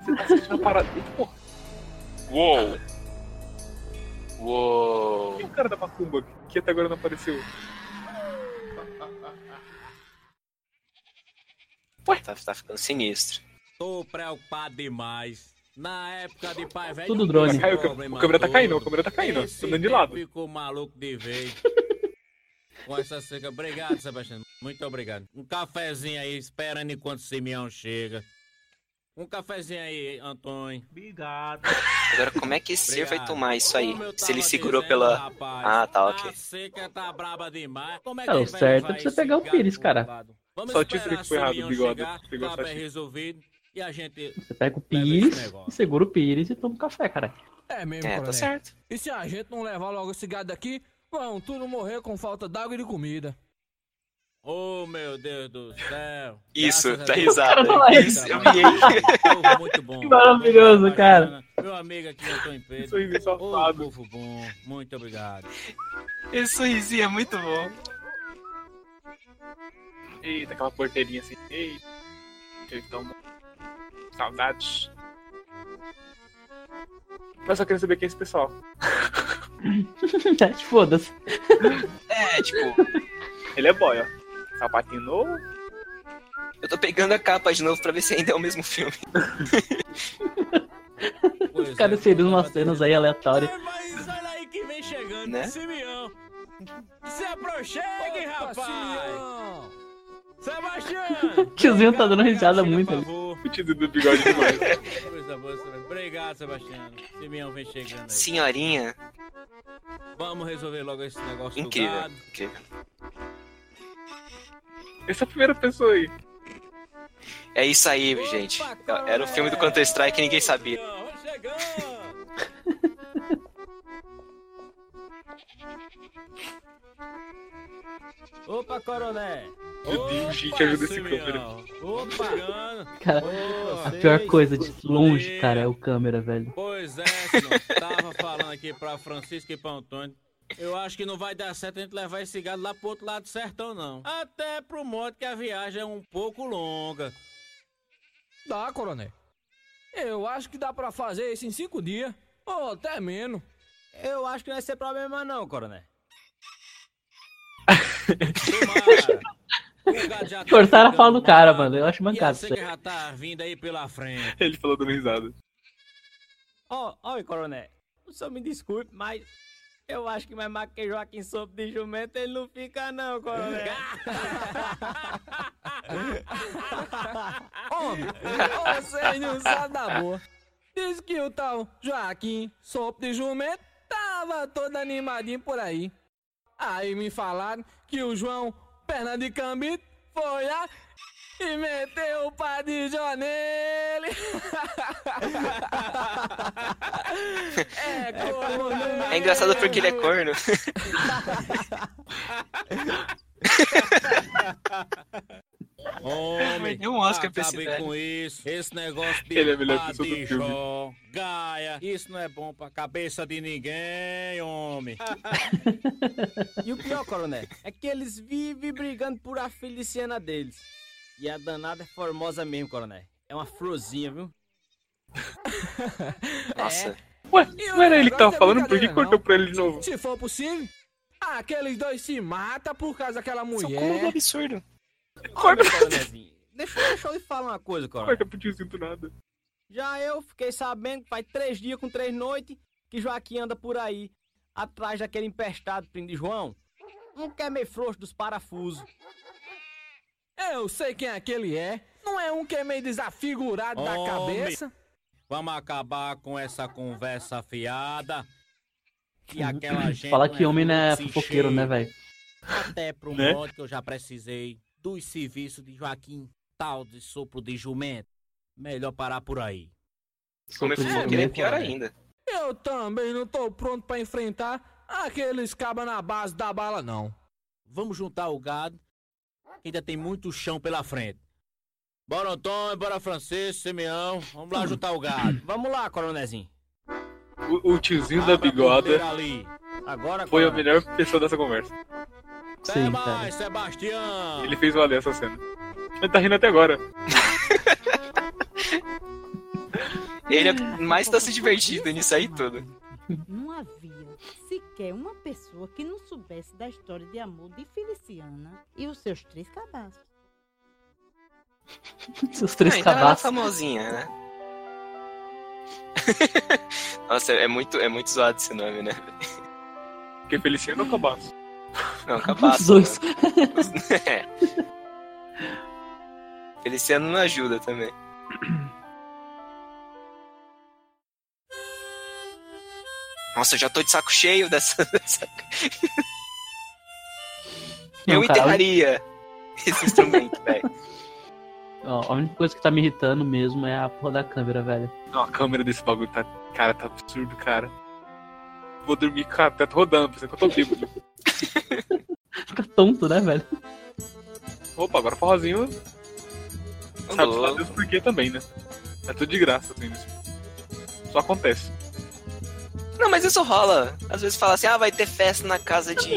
Você tá assistindo a parada. Porra. Uou! Uou! E o cara da macumba que até agora não apareceu? Tá, tá ficando sinistro. Tô preocupado demais. Na época de pai velho. Tudo drone. Caiu, o câmera tá caindo, o câmera tá caindo. Tô andando de lado. Ficou maluco de vez. Com essa seca. Obrigado, Sebastião. Muito obrigado. Um cafezinho aí, esperando enquanto o Simeão chega. Um cafezinho aí, Antônio. Obrigado. Agora, como é que esse ser vai tomar isso aí? Se ele segurou dizendo, pela. rapaz, Ah, tá, ok. A seca tá braba demais. Como é que Cara, o ele vai certo é pra você pegar o Pires, cara. Só o título esperar que foi errado, Simeão bigode. chegar, tá aqui. resolvido. E a gente Você pega o Pires, segura o Pires e toma um café, cara. É mesmo, É, tá certo. E se a gente não levar logo esse gado daqui, vão tudo morrer com falta d'água e de comida. Oh, meu Deus do céu. Isso, tá risada. Isso, eu. Povo muito bom. Que maravilhoso, cara. Meu amigo aqui, Antônio Pedro. Sorriso safado. povo bom. Muito obrigado. Esse sorrisinho é muito bom. Eita, aquela porteirinha assim. Eita. Então, saudades. Mas só queria saber quem é esse pessoal. Foda-se. É, tipo, Ele é boy, ó. Sapatinho novo. eu tô pegando a capa de novo pra ver se ainda é o mesmo filme. Pois Cara, é, seriam eu umas cenas aí aleatórias. Mas olha aí que vem chegando, Né? Simeão. Se aproxime, rapaz. Sebastião. Tiozinho tá dando risada muito. O tio do bigode demais. Obrigado, Sebastião. Simeão vem chegando aí. Senhorinha, Vamos resolver logo esse negócio do incrível. gado. incrível. Essa é a primeira pessoa aí. É isso aí, gente. Era o filme do Counter-Strike que ninguém sabia. Opa, coronel. Meu Deus, gente, Opa, ajuda esse câmera. Opa. Cara, a pior coisa de longe, cara, é o câmera, velho. Pois é, senhor. Tava falando aqui pra Francisco e pra Antônio. Eu acho que não vai dar certo a gente levar esse gado lá pro outro lado do sertão, não. Até pro modo que a viagem é um pouco longa. Dá, coronel. Eu acho que dá pra fazer isso em cinco dias. Ou até menos. Eu acho que não vai ser problema não, coronel. Tomara. O gado já tá Cortaram a fala do cara, mano. Eu acho mancado você que já tá vindo aí pela frente. Ele falou dando risada. Ó, ó, coronel. O senhor me desculpe, mas eu acho que mais mais que Joaquim sopa de jumento ele não fica não, coronel. Homem, vocês não sabem da boa. Diz que o tal Joaquim, sopa de jumento, tava todo animadinho por aí. Aí me falaram que o João, perna de cambito, foi lá e meteu o pá de Jó nele. é corno. É engraçado porque ele é corno. Homem, Deu um Oscar pra esse com isso. Esse negócio de Ele é melhor pessoa do de filme. Jó, Gaia, isso não é bom pra cabeça de ninguém, homem. E o pior, coronel, é que eles vivem brigando por a Feliciana deles. E a danada é formosa mesmo, coronel. É uma florzinha, viu? Nossa. Ué, E não era ele que tava é falando? Por que cortou pra ele de novo? Se for possível, aqueles dois se matam por causa daquela São como do mulher. absurdo. Coronelzinho. Deixa, deixa eu lhe falar uma coisa, coronel. Corta pro tiozinho do nada. Já eu fiquei sabendo que faz três dias com três noites que Joaquim anda por aí, atrás daquele empestado primo de João. Um que é meio frouxo dos parafusos. Eu sei quem aquele é. Não é um que é meio desafigurado da Homem. cabeça. Vamos acabar com essa conversa fiada. Que aquela gente. Falar não que homem não é fofoqueiro, né, velho? Até pro Né? modo que eu já precisei dos serviços de Joaquim, tal de sopro de jumento. Melhor parar por aí. Como é fofoqueiro é pior velho. ainda. Eu também não tô pronto pra enfrentar aqueles cabas na base da bala, não. Vamos juntar o gado. Que Ainda tem muito chão pela frente. Bora, Antônio, bora, Francisco, Simeão. Vamos lá juntar o gado. Vamos lá, coronezinho. O, o tiozinho da Abra a bigoda. Agora, foi a coronel. melhor pessoa dessa conversa. Até Sim, mais, cara. Sebastião. Ele fez valer essa cena. Ele tá rindo até agora. Ele é mais tá se divertindo nisso aí tudo. Não havia sequer uma pessoa que não soubesse da história de amor de Feliciana e os seus três cabaços. Seus três ah, então é cabaços. famosinha, né? Nossa, é muito, é muito zoado esse nome, né? Porque Feliciano ou Cabaço? Não, cabaço. Os dois. É. Feliciano não ajuda também. Nossa, eu já tô de saco cheio dessa. dessa... Não, eu cara, enterraria esse instrumento, velho. Ó, a única coisa que tá me irritando mesmo é a porra da câmera, velho. Não, a câmera desse bagulho tá. Cara, tá absurdo, cara. Vou dormir com a teta rodando, pensando que eu tô bêbado. Fica tonto, né, velho? Opa, agora forrozinho. Sabe lá Deus por quê também, né? É tudo de graça, assim. isso. Só acontece. Não, mas isso rola. Às vezes fala assim, ah, vai ter festa na casa de.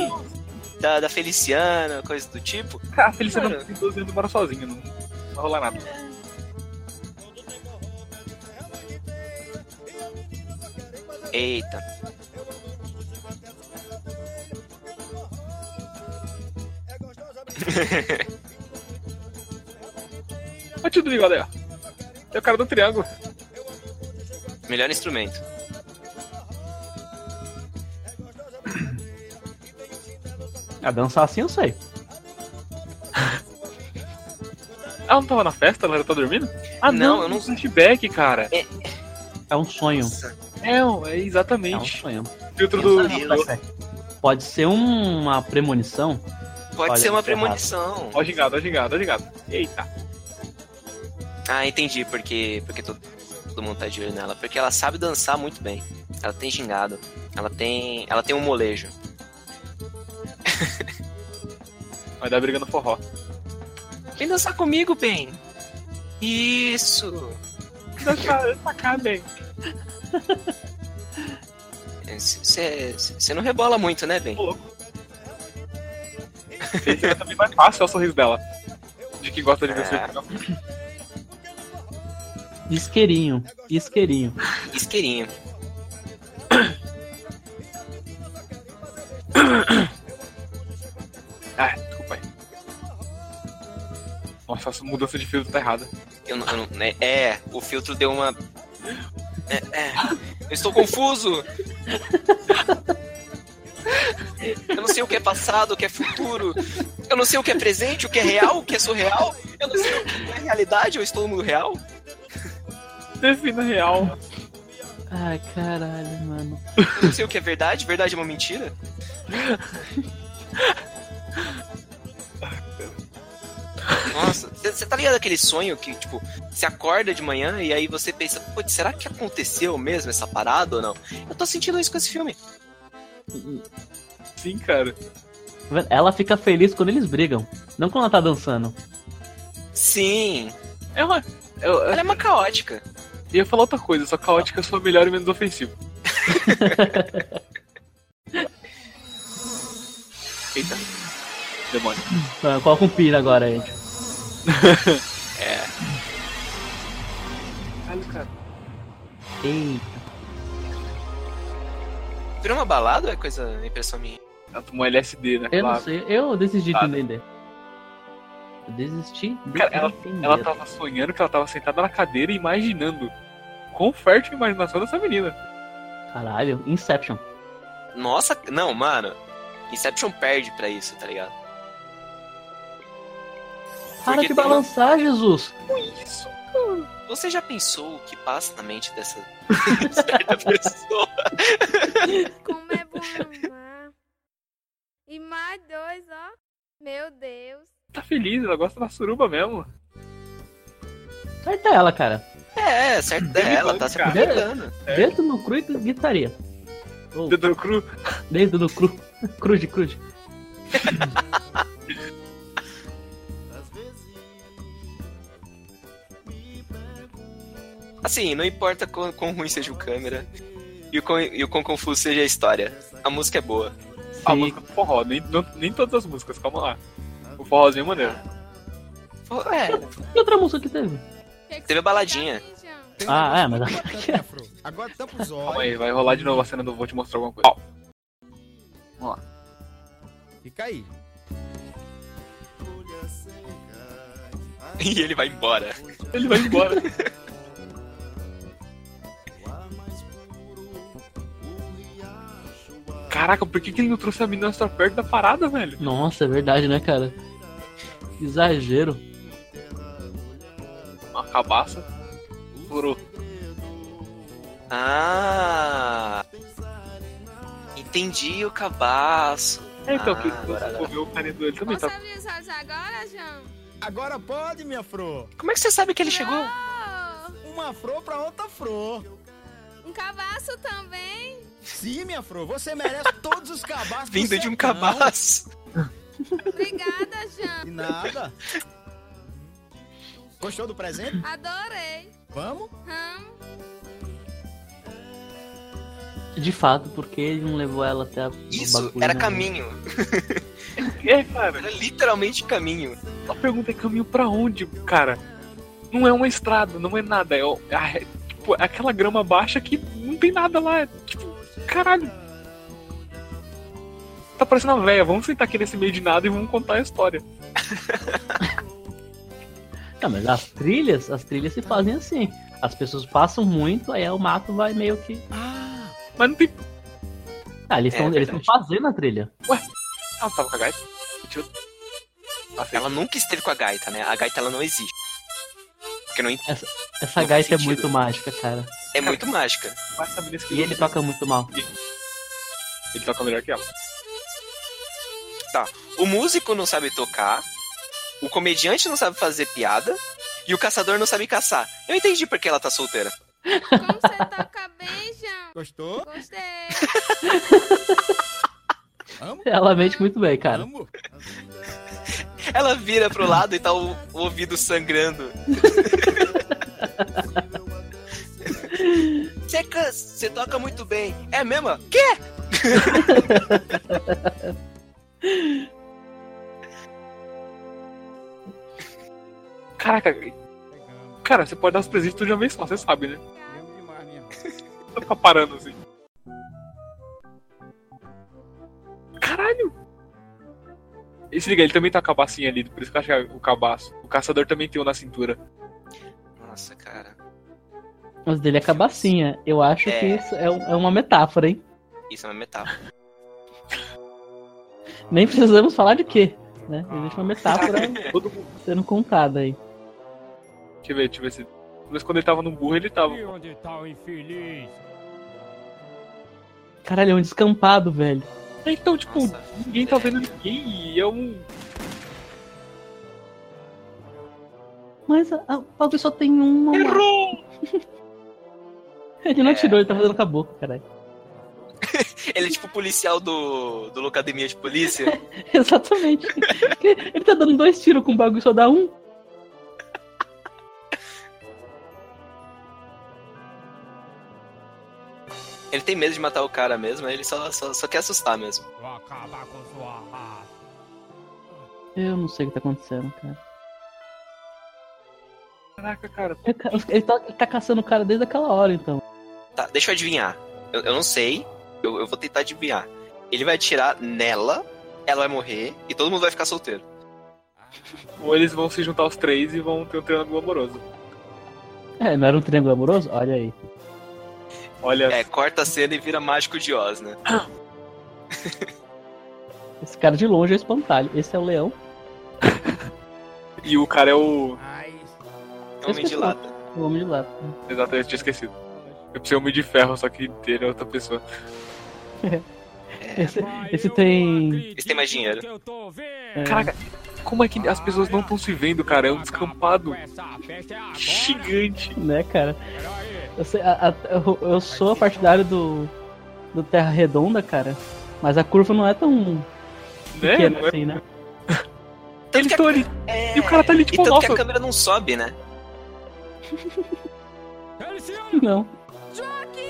Da, da Feliciana, coisa do tipo. Ah, a Feliciana Cara. tem 12 anos mora sozinha, não, não vai rolar nada. Eita. Olha o tio do bigode aí, ó. É o cara do triângulo. Melhor instrumento. A dançar assim eu sei. Ela não tava na festa? Ela já tá dormindo? Ah, Não, não, eu não- um flashback, cara. É, É um sonho. É, é exatamente. É um sonho. Filtro do. Pode ser uma premonição. Pode Olha, ser uma tá premonição. Ó, gingado, ó, gingado, ó, gingado. Eita. Ah, entendi porque, porque todo, todo mundo tá de olho nela. Porque ela sabe dançar muito bem. Ela tem gingado. Ela tem. Ela tem um molejo. Vai dar briga no forró. Vem dançar comigo, Ben. Isso. Dançar cá, Ben. Você não rebola muito, né, Ben? Esse é também mais fácil é o sorriso dela. De quem gosta de ver É. você. Isqueirinho. Isqueirinho. Isqueirinho. Nossa, essa mudança de filtro tá errada. Eu não, eu não- né, é, o filtro deu uma. É, é, eu estou confuso. Eu não sei o que é passado, o que é futuro. Eu não sei o que é presente, o que é real, o que é surreal. Eu não sei o que é realidade, eu estou no mundo real. Defina real. Ai, caralho, mano. Eu não sei o que é verdade, verdade é uma mentira. Nossa, você tá ligado aquele sonho que, tipo, você acorda de manhã e aí você pensa, putz, será que aconteceu mesmo essa parada ou não? Eu tô sentindo isso com esse filme. Sim, cara. Ela fica feliz quando eles brigam. Não quando ela tá dançando. Sim. Ela, ela, Ela é uma caótica. ia falar outra coisa, só caótica é sua melhor e menos ofensivo. Eita. Demônio. Ah, Coloca um pira agora, gente. É. Caralho, cara. Eita. Virou uma balada ou é coisa impressão minha? Ela tomou LSD, né? Eu não Claro. sei. Eu desisti de Ah. entender. Eu desisti de Cara, ela, entender. ela tava sonhando que ela tava sentada na cadeira e imaginando. Quão fértil a imaginação dessa menina. Caralho, Inception. Nossa, não, mano. Inception perde pra isso, tá ligado? Para de tem uma- balançar, Jesus. Isso. Você já pensou o que passa na mente dessa certa pessoa? Como é bom amar. E mais dois, ó. Meu Deus. Tá feliz, ela gosta da suruba mesmo. Certa ela, cara. É, certo é ela, tá se Cara. aproveitando. Dedo no cru e gritaria. Ou, Dedo no cru. dedo no cru. Crude, crude. Assim, não importa quão, quão ruim seja o câmera e o quão, e o quão confuso seja a história. A música é boa. A música do forró, nem, não- nem todas as músicas, calma lá. O forrozinho é maneiro. É, Que outra música que teve? teve a baladinha. Ah, é, mas. Agora tampa os Calma aí, vai rolar de novo a cena do Vou Te Mostrar Alguma Coisa. Ó, Vamos lá. Fica aí. E ele vai embora. Ele vai embora. Caraca, por que, que ele não trouxe a menina pra perto da parada, velho? Nossa, é verdade, né, cara? Exagero. Uma cabaça. Furou. Ah! Entendi o cabaço. É, então, Ah, que você ouviu o carinho dele também, Posso tá? olhos agora, João? Agora pode, minha fro. Como é que você sabe que ele chegou? Oh, Uma fro pra outra fro. um cavaço também? Sim, minha fro. Você merece todos os cabaços do Vindo de um cabaço. Obrigada, Jean. De nada. Gostou do presente? Adorei. Vamos? Hum, De fato, porque ele não levou ela até a, Isso, bagulho, era né? caminho. É, cara. Era literalmente caminho. A pergunta é caminho pra onde, cara? Não é uma estrada, não é nada. É, é, tipo, é aquela grama baixa que não tem nada lá. É, tipo, caralho. Tá parecendo uma véia. Vamos sentar aqui nesse meio de nada e vamos contar a história. Não, mas as trilhas, as trilhas se fazem assim. As pessoas passam muito, aí o mato vai meio que. Mas não tem. Ah, eles É estão eles verdade. tão fazendo a trilha. Ela tava com a gaita? Mentira. Ela nunca esteve com a gaita, né? A gaita ela não existe. Porque não Essa, essa Não gaita é muito mágica, cara. É muito mágica. E ele toca muito mal. Ele toca melhor que ela. Tá. O músico não sabe tocar, o comediante não sabe fazer piada e o caçador não sabe caçar. Eu entendi por que ela tá solteira. como você toca bem, Jean. Gostou? Gostei. Ela mente muito bem, cara. Ela vira pro lado e tá o, o ouvido sangrando. Você você toca muito bem. É mesmo? Quê? Caraca. Cara, você pode dar os presentes de uma vez só, você sabe, né? Não ficar parando assim. Caralho! E se liga, ele também tá com a cabacinha ali, por isso que eu acho que é o cabaço. O caçador também tem um na cintura. Nossa, cara. Mas dele é cabacinha. Eu acho É. que isso é, é uma metáfora, hein? Isso é uma metáfora. Nem precisamos falar de quê, né? Existe uma metáfora Todo mundo. sendo contada aí. Deixa eu ver, deixa eu ver se. Mas quando ele tava no burro, ele tava. E onde tá o infeliz? Caralho, é um descampado, velho. Então, tipo, ninguém tá vendo ninguém e é um. Mas a, a, o bagulho só tem uma. Errou! Ele não É. atirou, ele tá fazendo com a boca, caralho. Ele é tipo o policial do, do Locademia de Polícia. Exatamente. ele tá dando dois tiros com o bagulho, só dá um. Ele tem medo de matar o cara mesmo, ele só, só, só quer assustar mesmo. Vou acabar com sua raça. Eu não sei o que tá acontecendo, cara. Caraca, cara. Ele, ele tá, ele tá caçando o cara desde aquela hora, então. Tá, deixa eu adivinhar. Eu, eu não sei, eu, eu vou tentar adivinhar. Ele vai atirar nela, ela vai morrer e todo mundo vai ficar solteiro. Ou eles vão se juntar os três e vão ter um triângulo amoroso. É, não era um triângulo amoroso? Olha aí. Olha. É, corta a cena e vira mágico de Oz, né? Esse cara de longe é espantalho. Esse é o leão. E o cara é o. É homem de lata. O homem de lata. Exato, eu tinha esquecido. Eu pensei homem de ferro, só que ele é outra pessoa. Esse, esse tem. Esse tem mais dinheiro. É, Caraca, como é que as pessoas não estão se vendo, cara? É um descampado gigante. Né, cara? Eu, sei, a- a- eu- eu sou partidário do, do Terra Redonda, cara. Mas a curva não é tão Né? pequena Não é- assim, né? Eles estão ali. E o cara tá ali, tipo, e tanto que nossa. a câmera não sobe, né? Não.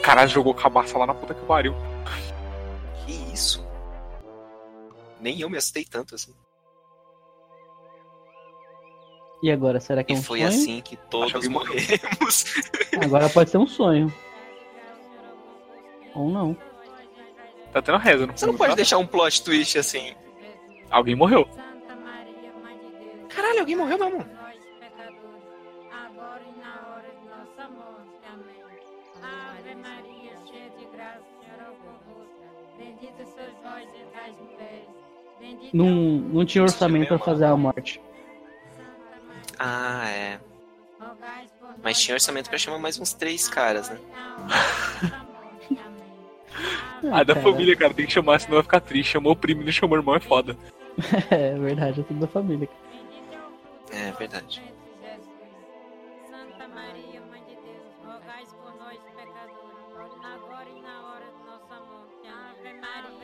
Caralho, jogou cabaça lá na puta que pariu. Que isso? Nem eu me assustei tanto assim. E agora, será que é E um foi sonho? assim que todos morremos. Agora pode ser um sonho. Ou não. Tá tendo reza, não Você não pode deixar um plot twist assim. Alguém morreu. Caralho, alguém morreu mesmo. Bendita sois vós entre as mulheres. Bendito Não, não tinha orçamento pra fazer a morte. Ah, é. Mas tinha orçamento pra chamar mais uns três caras, né? Ah, da cara. família, cara, tem que chamar, senão vai ficar triste. Chamou o primo e não chamou o irmão, é foda. É verdade, é tudo da família. É verdade.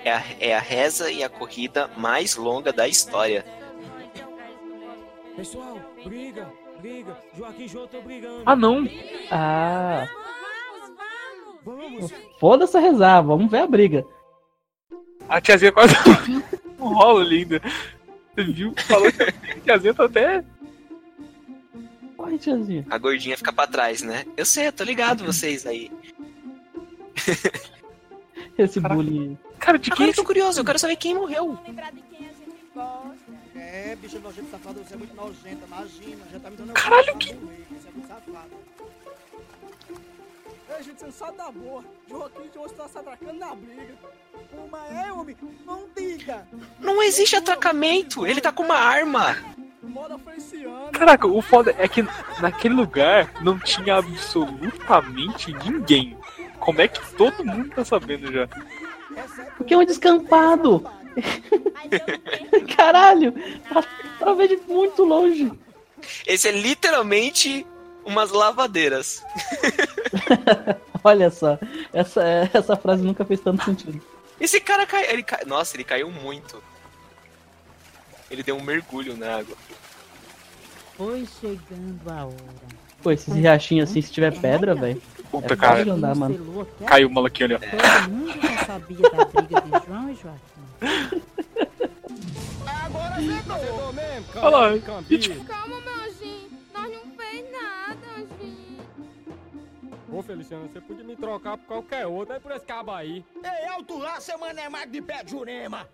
É a, é a reza e a corrida mais longa da história. Pessoal, briga, briga. Joaquim e João estão brigando. Ah, não. Ah, Vamos. foda-se a rezar, vamos ver a briga. A tiazinha quase um rolo linda. Você viu? Falou que a tiazinha tá até. Corre, tiazinha. A gordinha fica pra trás, né? Eu sei, eu tô ligado vocês aí. Esse bullying. Cara, de Agora eu tô curioso, eu quero saber quem morreu. É, bicha nojenta safada, você é muito nojenta, imagina. Já tá me dando Caralho, que... Você é muito safada. Ei, gente, você só dá boa. Joaquim e João estão se atracando na briga. Uma é, homem, não diga. Não existe atracamento, ele tá com uma arma. Caraca, o foda é que naquele lugar não tinha absolutamente ninguém. Como é que todo mundo tá sabendo já? Porque é um descampado. Caralho, tá, tá vendo de muito longe. Esse é literalmente umas lavadeiras. Olha só, essa, essa frase nunca fez tanto sentido. Esse cara caiu. Ele cai... Nossa, ele caiu muito. Ele deu um mergulho na água. Foi chegando a hora. Pô, esses riachinhos assim, se tiver pedra, velho. Puta, é cara. andar, mano. Caiu o maluquinho ali, ó. Todo mundo já sabia da briga de João e Joaquim. Agora mesmo, Olha lá. Calma, meu anjinho. Nós não fez nada, anjinho. Ô, Feliciano, você podia me trocar por qualquer outro, não é por esse cabo aí. Ei, alto lá, seu mané magro de pé de Jurema.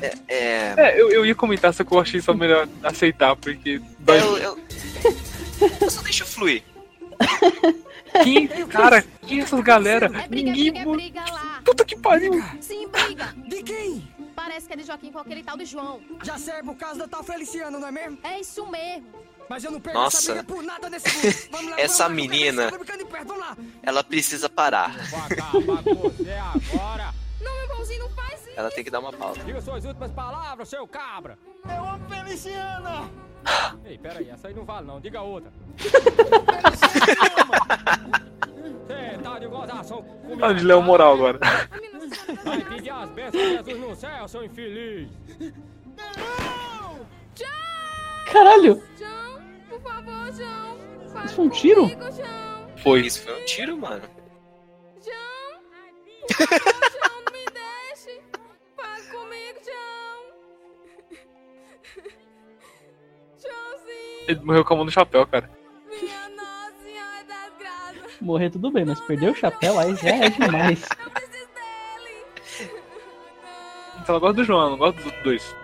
É. é... É, eu, eu ia comentar, só que eu achei só melhor aceitar, porque. dói Eu, eu... eu só deixo fluir. Quem, cara, quem é essas galera? É briga, Ninguém. briga, é briga lá. Puta que pariu! Sim, briga. De quem? Parece que é de Joaquim com aquele tal de João. Já sei, é por causa da tal Feliciana, não é mesmo? É isso mesmo. Mas eu não perco Nossa. essa por nada nesse mundo. Vamos lá, Essa vamos lá, menina-. Ela precisa parar. Agora. Não, meu irmãozinho, não faz. Ela tem que dar uma pausa. Diga suas últimas palavras, seu cabra. Eu amo Feliciana. Ei, pera aí, essa aí não vale não, diga outra. Você tá de gozação comigo. Ah, de Léo Moral agora. Vai pedir as bênçãos de Jesus no céu, seu infeliz. Caralho, João, por favor. Fala isso foi um tiro? comigo. Foi. Isso foi um tiro, mano. João. Ele morreu com a mão no chapéu, cara. Minha Nossa Senhora das Graças. morrer tudo bem, mas perder o chapéu aí já é demais. Então eu gosto do João, eu não gosto dos dois.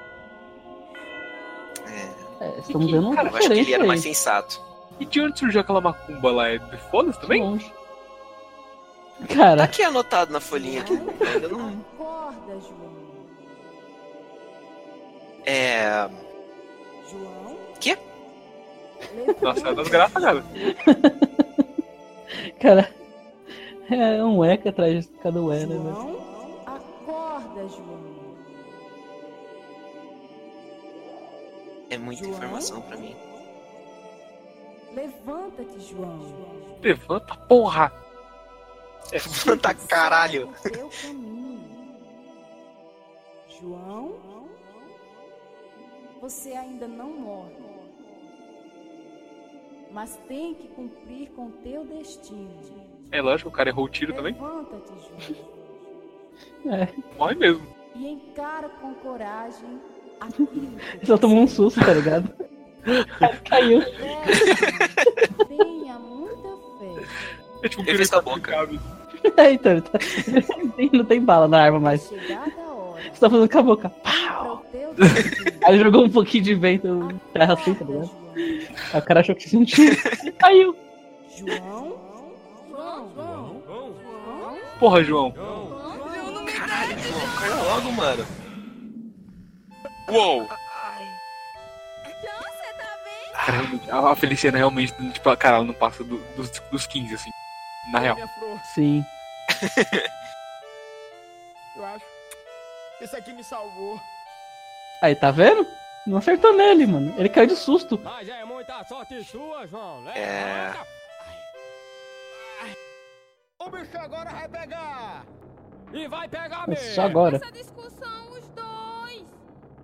É, estamos vendo uma Eu acho que ele era mais sensato. E de onde surgiu aquela macumba lá? É de foda-se também? Longe. Tá Cara, aqui anotado na folhinha. Ainda não. Acorda, João. É. João? Quê? Nossa, é das graças, cara. cara. É um eca atrás de cada ué, né? velho? João? Acorda, João. É muita informação pra mim. Levanta-te, João. Levanta, porra! Levanta caralho! João? Você ainda não morre. Mas tem que cumprir com teu destino. É lógico, o cara errou o tiro também. Levanta-te, João. É, Morre mesmo. E encara com coragem aquilo que só tomou um susto, tá ligado? Caiu. Tenha muita fé. É tipo um Ele fez com a boca. É, então, tá- não tem- bala na arma mais. Chegada. Você tá fazendo com a boca. Destino. Aí jogou um pouquinho de vento terra assim, tá ligado? Aí o cara achou que sentiu e caiu. João? João? João? Porra, João. Caralho, João, caiu logo, mano. Uou! João, você bem? Cara, realmente, a a Feliciana realmente, tipo, cara, ela não passa do- dos, dos 15, assim. Na real. Sim. eu. Esse aqui me salvou. Aí, tá vendo? Não acertou nele, mano. Ele caiu de susto. Mas é muita sorte sua, João. É. O bicho agora vai pegar! E vai pegar mesmo. só agora. Essa discussão, os dois.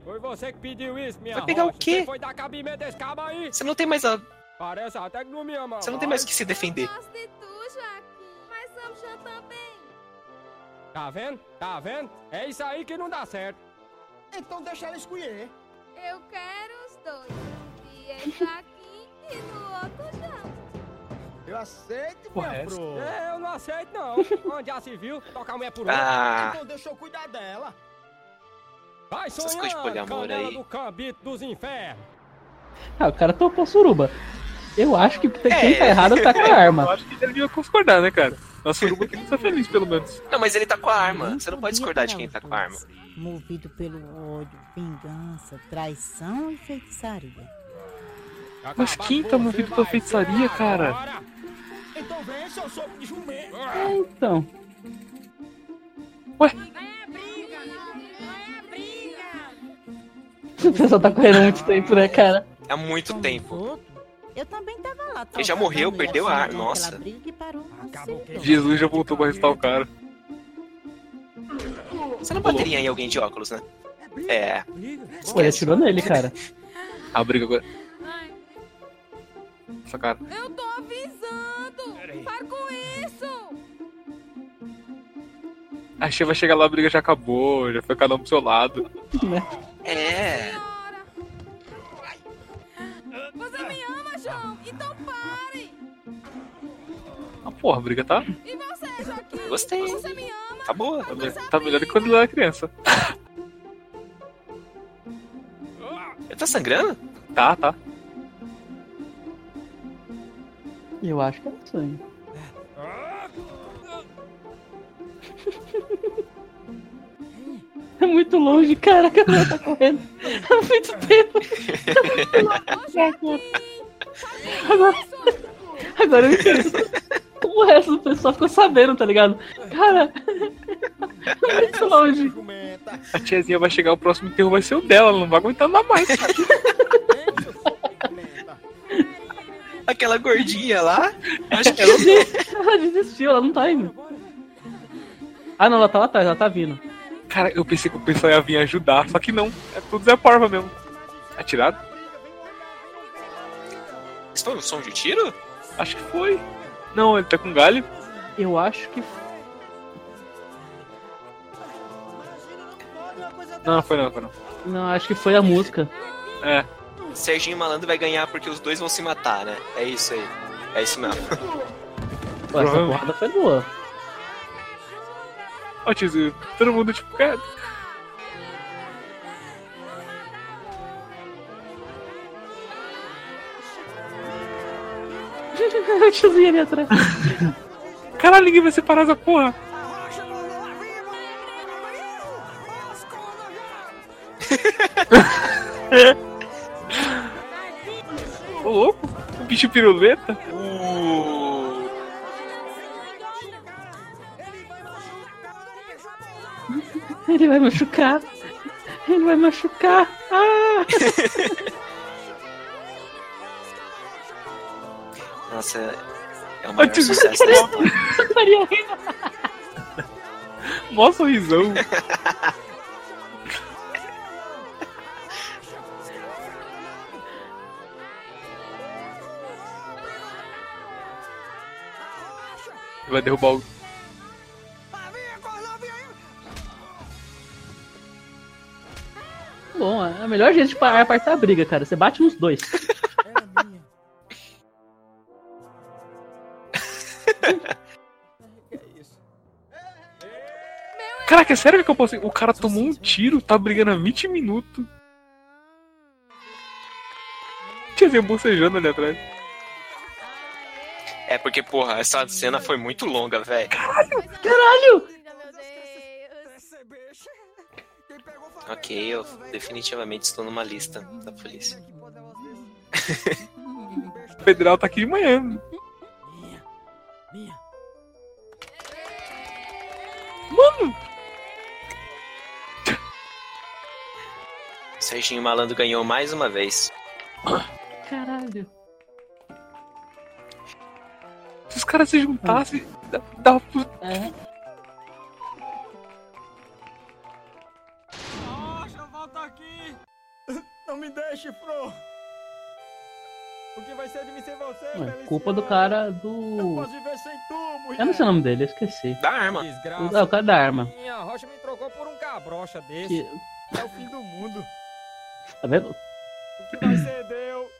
Foi você que pediu isso, minha Vai pegar o rocha. quê? Você foi dar cabimento desse cabo aí. Você não tem mais a. Parece até que não me ama Você não tem mais o que se defender. Gosto de tu, Joaquim. Mas amo Jean também. Tá vendo? Tá vendo? É isso aí que não dá certo. Então deixa ela escolher. Eu quero os dois. E é Joaquim e no outro Jean. Eu aceito, flor. É, eu não aceito não. Onde já se viu? Tocar a mulher por Ah. outra. Então deixa eu cuidar dela. Vai Essas coisas de sonhando, canela aí. do cambito dos infernos. Ah, o cara topou suruba. Eu acho que quem É. tá errado tá com a arma. Eu acho que ele devia concordar, né, cara? Nossa suruba tem que estar feliz, pelo menos. Não, mas ele tá com a arma. Você não pode discordar de quem tá com a arma. Movido pelo ódio, vingança, traição e feitiçaria. Mas quem tá movido pela feitiçaria, cara? Então vem, seu soco de jumento. É, então. O pessoal tá correndo há muito tempo, né, cara? Há muito tempo. Eu também tava lá. Ele já morreu, perdeu a arma. atirando Nossa. Jesus já voltou pra arrestar o cara. Você não bateria em alguém de óculos, né? É. Pô, ele atirou nele, cara. A briga agora. Essa cara. Eu tô avisando. Para com isso. A Xia vai chegar lá, a briga já acabou, já foi cada um pro seu lado. É. Você me João? Então pare. Ah, porra, a briga tá, E você, Joaquim? Gostei. Você me ama? Tá boa. tá, me- tá melhor do que quando ele era criança. Ele tá sangrando? Tá, tá. Eu acho que é sangue. É muito longe, cara. A câmera tá correndo. Há muito tempo. É muito longe. Agora, agora eu entendo. O resto do pessoal ficou sabendo, tá ligado? Cara, é muito longe. A tiazinha vai chegar, o próximo enterro vai ser o dela, ela não vai aguentar andar mais. Aquela gordinha lá. Acho que Ela, ela. desistiu, ela não tá indo. Ah, não, ela tá lá atrás, ela tá vindo. Cara, eu pensei que o pessoal ia vir ajudar, só que não. É tudo Zé Porva mesmo. Atirado? Isso foi um som de tiro? Acho que foi. Não, ele tá com galho. Eu acho que. Não, não foi não, foi não. Não, acho que foi a música. É. Serginho Malandro vai ganhar porque os dois vão se matar, né? É isso aí. É isso mesmo. Pô, essa porrada foi boa. Ó, tiozinho, todo mundo tipo, cara. o tiozinho ali atrás. Caralho, ninguém vai separar essa porra. Ô louco, o bicho piruleta. Ele vai machucar. Ele vai machucar. Ah! Nossa, é o maior sucesso da história. Mó sorrisão. Vai derrubar o. Bom, é a melhor jeito de pa- apartar a briga, cara. Você bate nos dois. Caraca, é sério que eu posso. O cara tomou um tiro, tá brigando há 20 minutos. Tiazinha bocejando ali atrás. É porque, porra, essa cena foi muito longa, velho. Caralho! Ok, eu definitivamente estou numa lista da polícia. O federal tá aqui de manhã. Mano! Serginho Malandro ganhou mais uma vez. Caralho. Se os caras se juntassem. Da puta. É. Rocha, volta aqui! Não me deixe, Fro. O que vai ser de mim sem você, É Feliciano? culpa do cara do. posso viver sem tu, mulher. Eu não sei o nome dele, eu esqueci. Da arma. Desgraça. O- É o cara da arma. Minha Rocha me trocou por um cabrocha desse. Que- É o fim do mundo. Tá vendo? O que vai ser deu?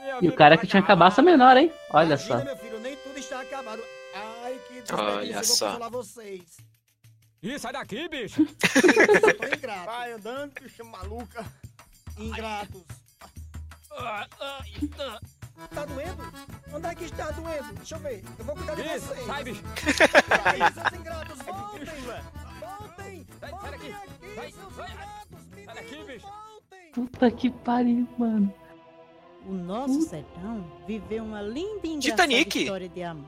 Minha E o cara vai que tinha cabaça menor, hein? Olha só. Olha desperdício, eu vou só. Ih, sai daqui, bicho! Eu tô ingrato. Vai andando, bicha maluca. Ingratos. Tá doendo? Onde é que está doendo? Deixa eu ver. Eu vou cuidar de Isso, vocês. sai, bicho! Seus ingratos, voltem! Voltem! Voltem aqui, seus ingratos! Sai daqui, bicho! Puta que pariu, mano. O nosso sertão viveu uma linda e engraçada Titanic. história de amor.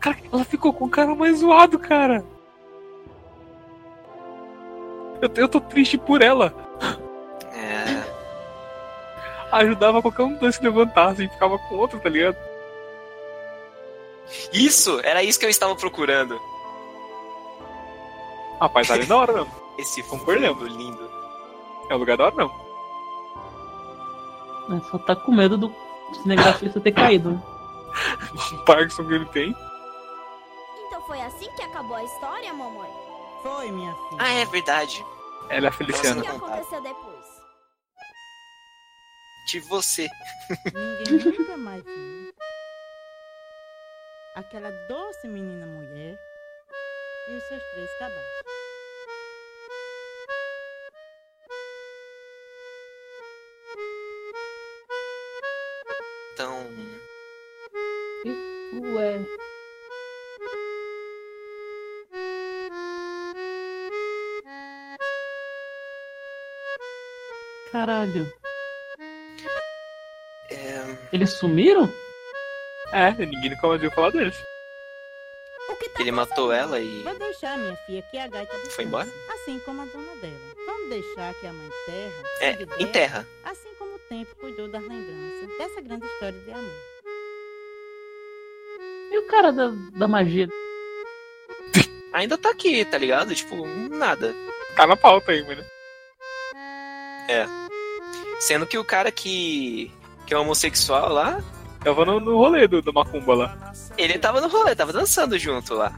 Cara, ela ficou com o cara mais zoado, cara. Eu, eu tô triste por ela. É. Ajudava qualquer um dois se levantasse e ficava com outro, tá ligado? Isso! Era isso que eu estava procurando. Rapaz, tá ali na hora mesmo. Esse fundo lindo. É o lugar da hora não. É, Só tá com medo do cinegrafista ter caído. O Parkinson que ele tem. Então foi assim que acabou a história, mamãe? Foi, minha filha. Ah, é verdade. Ela é a O Feliciana. que aconteceu depois? De você. Ninguém nunca mais viu aquela doce menina mulher e os seus três cabaços. Então. Ué. Caralho. É... Eles sumiram? É, ninguém nunca mais viu falar deles. Ele matou ela e. Vou deixar minha filha que a gaita Foi embora? Assim como a dona dela. Vamos deixar que a mãe terra É, enterra. Assim tempo cuidou das lembranças dessa grande história de amor. E o cara da, da magia? Ainda tá aqui, tá ligado? Tipo, nada. Tá na pauta aí, mano. É. Sendo que o cara que. que é homossexual lá. Tava no, no rolê do, do Macumba lá. Ele tava no rolê, tava dançando junto lá.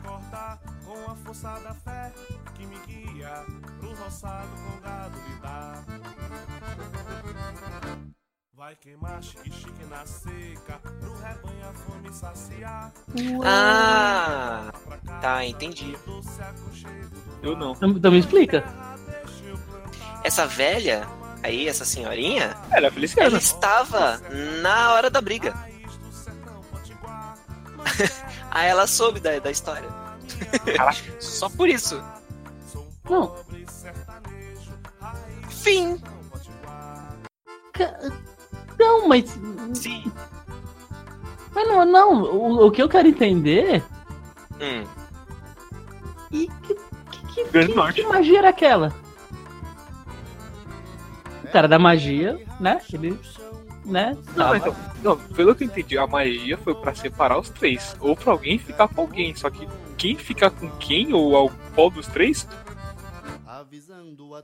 Vai queimar chique-chique na seca pro rebanho a fome saciar. Ah! Tá, entendi. Eu não. Então me explica. Essa velha aí, essa senhorinha, Ela é Feliciana. ela estava na hora da briga. aí ela soube da, da história. Só por isso. Não. Fim. Não, mas. Sim. Mas não, não. O, o que eu quero entender. Hum. E que, que, que, que- Norte. que magia era aquela? O cara da magia, né? Ele. Né? Não, tava- então, não, pelo que eu entendi, a magia foi pra separar os três. Ou pra alguém ficar com alguém. Só que quem ficar com quem, ou ao qual dos três,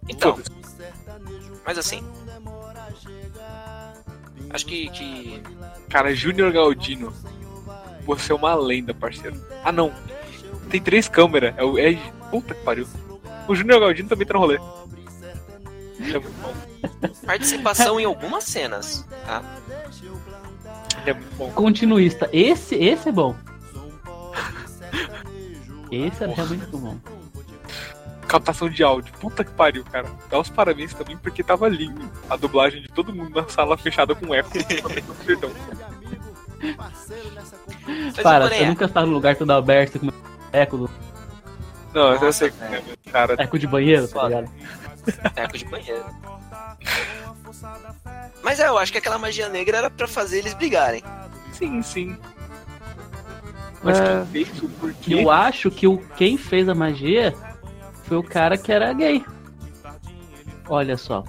Então. Mas assim. Acho que. que... Cara, Júnior Galdino. Você é uma lenda, parceiro. Ah, não. Tem três câmeras. É o. É... Puta que pariu. O Júnior Galdino também tá no rolê. É muito bom. Participação em algumas cenas, tá? Ele é muito bom. Continuista. Esse, esse é bom. Esse é realmente muito bom. Captação de áudio. Puta que pariu, cara. Dá os parabéns também porque tava lindo. A dublagem de todo mundo na sala fechada com eco. Perdão. Para, você nunca está no lugar todo aberto com eco, do- Não, eu sei é, cara. eco de banheiro, tá ligado? Eco de banheiro. Mas é, eu acho que aquela magia negra era pra fazer eles brigarem. Sim, sim. Mas É. quem fez o porquê? Eu acho que o, quem fez a magia foi o cara que era gay. Olha só.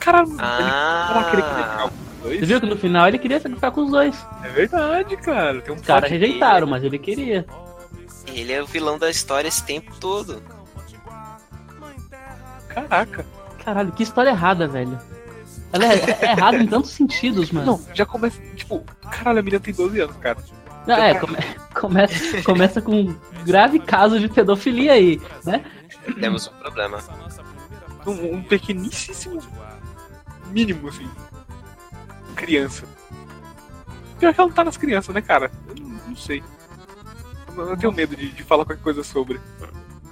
Cara, Ah. ele, legal. Você viu que no final ele queria ficar com os dois. É verdade, cara. Tem um Os caras rejeitaram, mas ele queria. Ele é o vilão da história esse tempo todo. Caraca. Caralho, que história errada, velho. Ela é, é errada em tantos sentidos, mano. Não, já começa. Tipo, caralho, a menina tem 12 anos, cara. Não, é, come- começa, começa com um grave caso de pedofilia aí, né? Temos um problema. Um, um pequeníssimo mínimo, assim. Criança. Pior que ela não tá nas crianças, né, cara? Eu não, não sei. Eu, eu tenho medo de, de falar qualquer coisa sobre.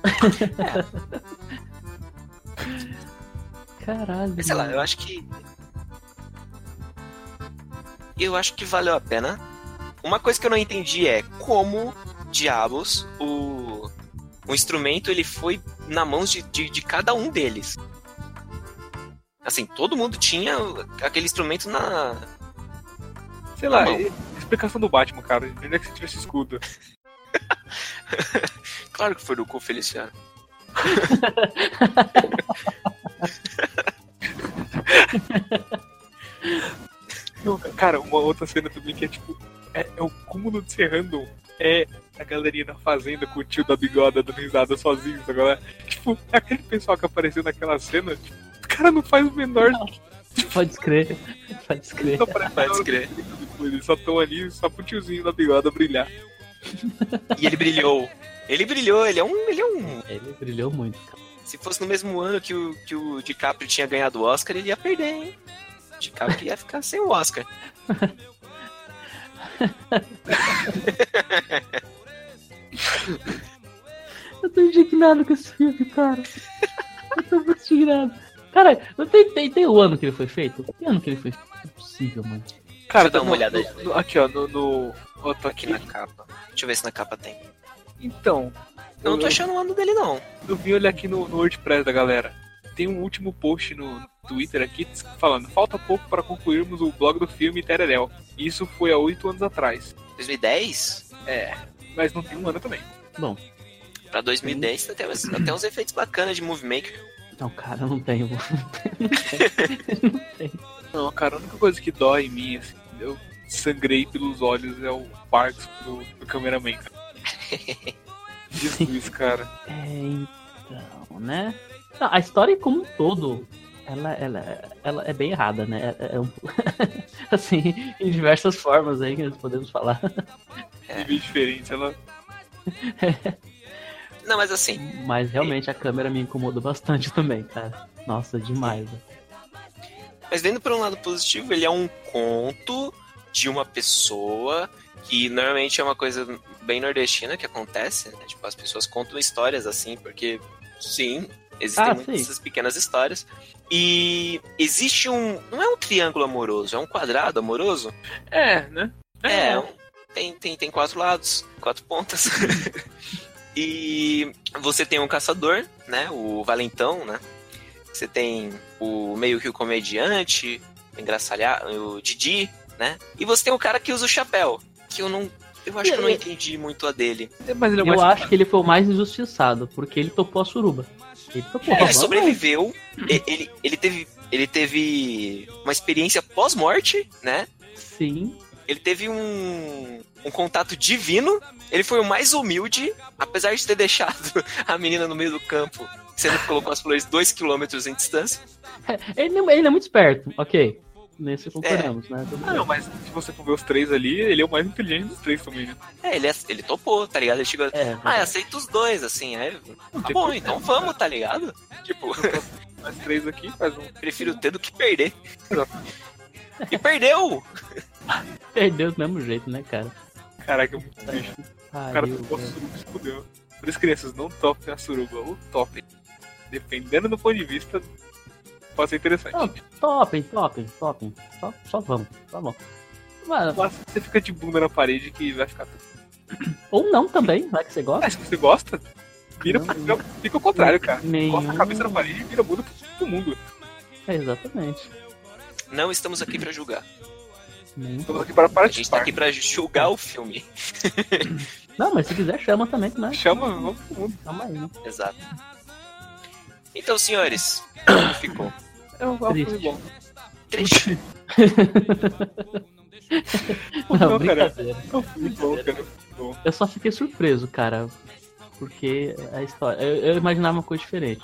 Caralho. Mas sei lá, eu acho que. Eu acho que valeu a pena. Uma coisa que eu não entendi é como diabos o, o instrumento ele foi na mãos de, de, de cada um deles. Assim, todo mundo tinha aquele instrumento na. Sei lá, na mão. é- explicação do Batman, cara. Onde é que você tivesse escudo? Claro que foi do cu Feliciano. Não, cara, uma outra cena também que é tipo. É, é o cúmulo de ser random. É a galerinha na fazenda com o tio da bigoda dando risada sozinho, agora. Tipo, é aquele pessoal que apareceu naquela cena. Tipo, o cara não faz o menor. Pode escrever. Pode escrever. Não Pode escrever. Eles só estão ali só pro tiozinho da bigode brilhar. E ele brilhou. Ele brilhou, ele é um. Ele é um. Ele brilhou muito, cara. Se fosse no mesmo ano que o, que o DiCaprio tinha ganhado o Oscar, ele ia perder, hein? O DiCaprio ia ficar sem o Oscar. Eu tô indignado com esse filme, cara. Eu tô muito indignado. Cara, não tem, tem, tem o ano que ele foi feito? Que ano que ele foi feito? Não é possível, mano. Cara, eu dar uma no- olhada no- aqui, ó, no. no ó, tô Aqui na capa. Deixa eu ver se na capa tem. Então. Eu não tô achando o ano dele, não. Eu vi ele aqui no, no WordPress da galera. Tem um último post no Twitter aqui falando: falta pouco para concluirmos o blog do filme Tererel. Isso foi há oito anos atrás. 2010? É, mas não tem um ano também. Bom, Pra 2010 tem até, uns- até uns efeitos bacanas de Movie Maker. não, cara, eu não tenho. Não, cara, a única coisa que dói em mim, assim, eu sangrei pelos olhos é o Parks do, do cameraman, cara. Jesus, cara. É, então, né? Não, a história como um todo, ela, ela, ela é bem errada, né? É, é um- assim, em diversas formas aí que nós podemos falar. É. Bem diferente, ela. Não, mas assim, Mas realmente a câmera me incomodou bastante também, cara. Nossa, demais. mas vendo por um lado positivo, ele é um conto de uma pessoa que normalmente é uma coisa bem nordestina que acontece, né? Tipo, as pessoas contam histórias assim, porque sim, existem Ah, muitas pequenas histórias. E existe um. Não é um triângulo amoroso, é um quadrado amoroso. É, né? É, um- tem, tem, tem quatro lados, quatro pontas. e você tem um caçador, né? O Valentão, né? Você tem o meio que o comediante, o engraçalhado, o Didi, né? E você tem o cara que usa o chapéu, que eu não. Eu acho que eu não entendi muito a dele. Mas ele é Eu acho que ele foi o mais injustiçado, porque ele topou a suruba. Ele topou. Ele sobreviveu, ele, ele, teve, ele teve uma experiência pós-morte, né? Sim. Ele teve um, um contato divino. Ele foi o mais humilde, apesar de ter deixado a menina no meio do campo, sendo que colocou as flores 2km em distância. Ele, ele é muito esperto, ok. Nesse concordamos, né? Tudo Ah, não, mas se você for ver os três ali, ele é o mais inteligente dos três também, né? É, ele, ele topou, tá ligado? Ele chegou. É, ah, eu aceito os dois, assim. Aí, tá bom, então vamos, tá ligado? Tipo, Nós três aqui faz um. prefiro ter do que perder. E perdeu! Perdeu do mesmo jeito, né, cara? Caraca, é muito bicho. O cara Pariu, topou a suruba e se fudeu. Por isso, crianças, não topem a suruba. Ou topem. Dependendo do ponto de vista, pode ser interessante. Não, topem, topem, topem. Só, só vamos, tá bom. Mano, Mas você fica de bunda na parede que vai ficar tudo. ou não também, vai que você gosta. É, se você gosta, vira, fica, fica ao contrário, cara. Nenhum. Costa a cabeça na parede e vira bunda todo mundo. É, exatamente. Não estamos aqui pra julgar. Nem- Estamos aqui para A gente tá participar. aqui pra julgar o filme. Não, mas se quiser, chama também, né? Chama, vamos todo mundo. Chama aí, né? Exato. Então, senhores, como ficou? É um é um filme bom. triste. Não, Não, cara. bom, muito bom. Eu só fiquei surpreso, cara. Porque a história. Eu, eu imaginava uma coisa diferente.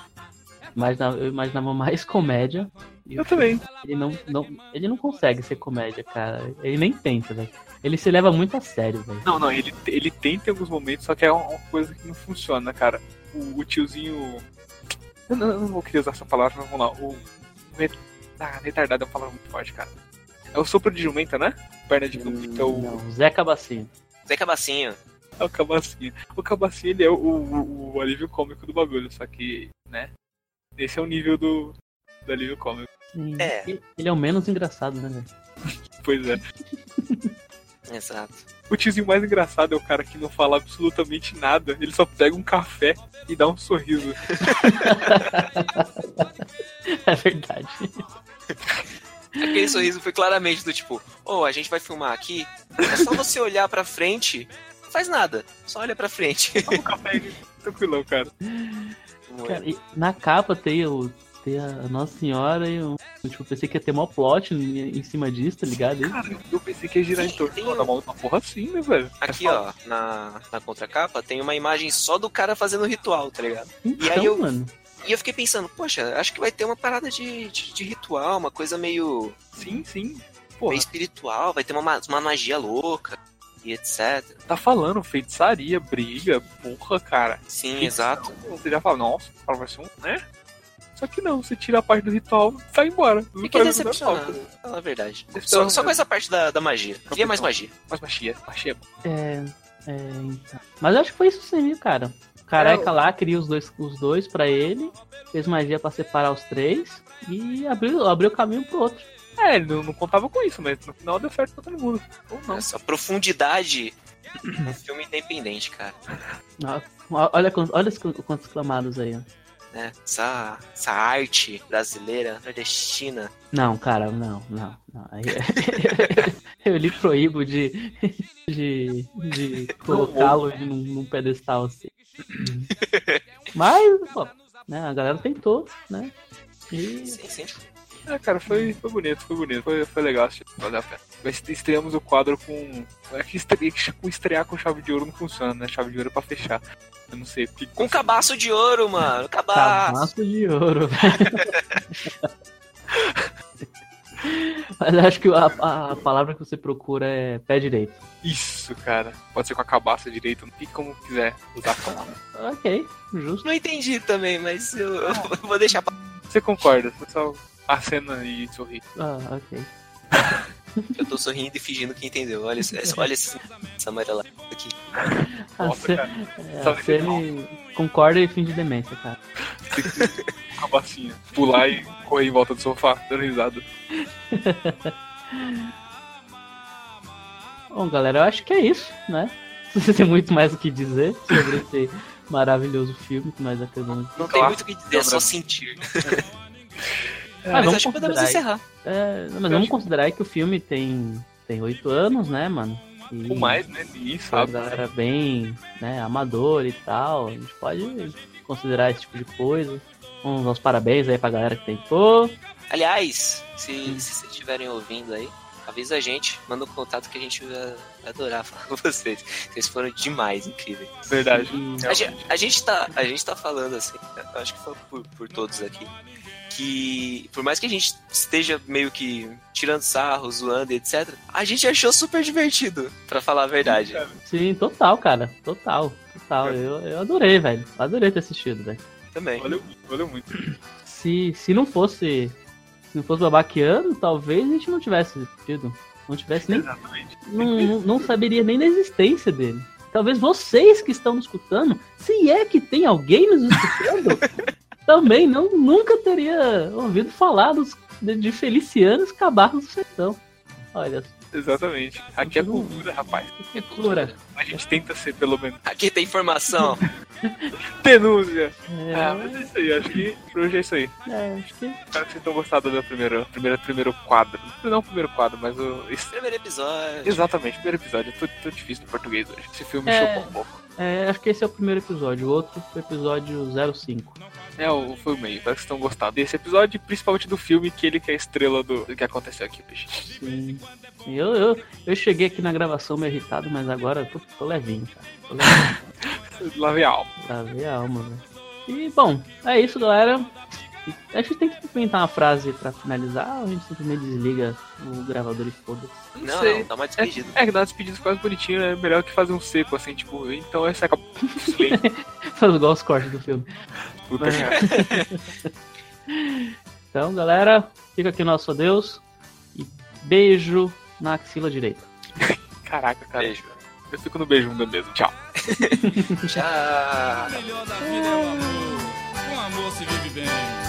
Imaginava, eu imaginava mais comédia. Eu também. Ele não, não, ele não consegue ser comédia, cara. Ele nem tenta, velho. Ele se leva muito a sério, velho. Não, não, ele, ele tenta em alguns momentos, só que é uma uma coisa que não funciona, cara. O, o tiozinho. Eu não, eu não vou querer usar essa palavra, mas vamos lá. O. Ah, retardado é uma palavra muito forte, cara. É o sopro de jumenta, né? Perna de jumenta, é o. Não, Zé Cabacinho. Zé Cabacinho. É o Cabacinho. O Cabacinho, ele é o, o, o alívio cômico do bagulho, só que, né? Esse é o nível do, do alívio cômico. Sim. É. Ele, ele é o menos engraçado, né, velho? Pois é. Exato. O tiozinho mais engraçado é o cara que não fala absolutamente nada. Ele só pega um café e dá um sorriso. É verdade. Aquele sorriso foi claramente do tipo, ô, a gente vai filmar aqui, é só você olhar pra frente, não faz nada, só olha pra frente. um café tranquilão, cara. Cara, e na capa tem, o, tem a Nossa Senhora e o. Tipo, eu pensei que ia ter mó plot em, em cima disso, tá ligado? Cara, eu pensei que ia girar em torno da mão uma porra assim, né, velho? Aqui, ó, na, na contracapa tem uma imagem só do cara fazendo o ritual, tá ligado? e aí Então, eu, mano. e eu fiquei pensando, poxa, acho que vai ter uma parada de, de, de ritual, uma coisa meio. Sim, sim. Meio espiritual, vai ter uma, ma- uma magia louca e etc. Tá falando, feitiçaria, briga, porra, cara. Sim, exato. Você já fala, nossa, vai ser um, né? Só que não, você tira a parte do ritual e sai embora. Fiquei decepcionado, fala a verdade. Decepcionado Só, só com mesmo. essa parte da, da magia. Queria mais magia. Mais magia, magia é. É, é, então. Mas eu acho que foi isso sim, viu, cara. O careca É, lá queria os dois, os dois pra ele, fez magia pra separar os três e abriu, abriu caminho pro outro. É, ele não, não contava com isso, mas no final deu certo pra todo mundo. Ou não. Essa profundidade um filme independente, cara. Olha, olha os quantos clamados aí, ó. Né? Essa, essa arte brasileira, nordestina. Não, cara, não, não, não. Aí- eu lhe proíbo de, de, de colocá-lo num, num pedestal assim. Mas, pô, né, a galera tentou, né? E Sim, sim. É, cara, foi, foi bonito, foi bonito. Foi, foi legal assistir. Valeu a pena. Mas estreamos o quadro com. É que estre- com estrear com chave de ouro não funciona, né? Chave de ouro é pra fechar. Eu não sei. Porque... Com cabaço de ouro, mano. Cabaço. Cabaço de ouro, Mas eu acho que a, a- palavra que você procura é pé direito. Isso, cara. Pode ser com a cabaça direito, não fica como quiser usar a palavra. Ok, justo. Não entendi também, mas eu, eu vou deixar pra. Você concorda, você só acena e sorri. Ah, ok. Eu tô sorrindo e fingindo que entendeu. Olha, essa- olha essa, essa amarela aqui. A Nossa, C- cara. é, Só a Cene concorda e finge demência, cara. Cabacinha. Pular e correr em volta do sofá, dando risada. Bom, galera, eu acho que é isso, né? Você tem muito mais o que dizer sobre esse maravilhoso filme que nós acabamos de Não tem muito o que dizer, é só sentir. Mas, mas vamos acho que podemos encerrar. É, mas vamos considerar que o filme tem tem oito anos, né, mano? E Ou mais, né? Sabe. galera bem né, amador e tal. A gente pode considerar esse tipo de coisa. Dar os parabéns aí pra galera que tentou. Aliás, se, se vocês estiverem ouvindo aí, avisa a gente, manda um contato que a gente vai, adorar falar com vocês. Vocês foram demais, incríveis. Verdade. A gente, a gente tá, a gente tá falando assim, acho que foi por, por todos aqui, que por mais que a gente esteja meio que tirando sarro, zoando e etc, a gente achou super divertido, pra falar a verdade. Sim, total, cara. Total. Total. Eu, eu adorei, velho. Adorei ter assistido, velho. Também. Valeu muito, valeu muito. Se, se não fosse. Se não fosse babaqueando, talvez a gente não tivesse assistido. Não tivesse nem. Exatamente. Não, não, não saberia nem da existência dele. Talvez vocês que estão nos escutando, se é que tem alguém nos escutando, também não, nunca teria ouvido falar dos, de, de Felicianos Cabarros do Sertão. Olha só. Exatamente. Aqui é cultura, rapaz. Cultura. A gente tenta ser, pelo menos. Aqui tem informação. Denúncia. É. Ah, mas é isso aí. Acho que por hoje é isso aí. É, acho que. Espero que vocês tenham gostado do primeiro, primeiro, primeiro quadro. Não o primeiro quadro, mas o. Primeiro episódio. Exatamente, primeiro episódio. Eu tô, tô difícil no português hoje. Esse filme É. chocou um pouco. É, acho que esse é o primeiro episódio. O outro foi o episódio 05. É, o- foi o meio. Espero que vocês tenham gostado desse episódio, principalmente do filme, que ele que é a estrela do, do que aconteceu aqui, bicho. Sim. Eu, eu, eu cheguei aqui na gravação meio irritado, mas agora eu tô, tô levinho, cara. Tô levinho. Lavei a alma. Lavei a alma, velho. E, bom, é isso, galera. A gente tem que inventar uma frase pra finalizar ou a gente simplesmente desliga o gravador e foda-se? Não, sei. não, dá uma despedida. É, é que dar uma despedida quase bonitinho é melhor que fazer um seco, assim, tipo, então essa acabou. Faz igual os cortes do filme. Puta Então, galera, fica aqui o nosso adeus. E beijo na axila direita. Caraca, cara. Beijo. Eu fico no beijunda mesmo. Tchau. Tchau. O melhor da vida é o amor. Com amor se vive bem.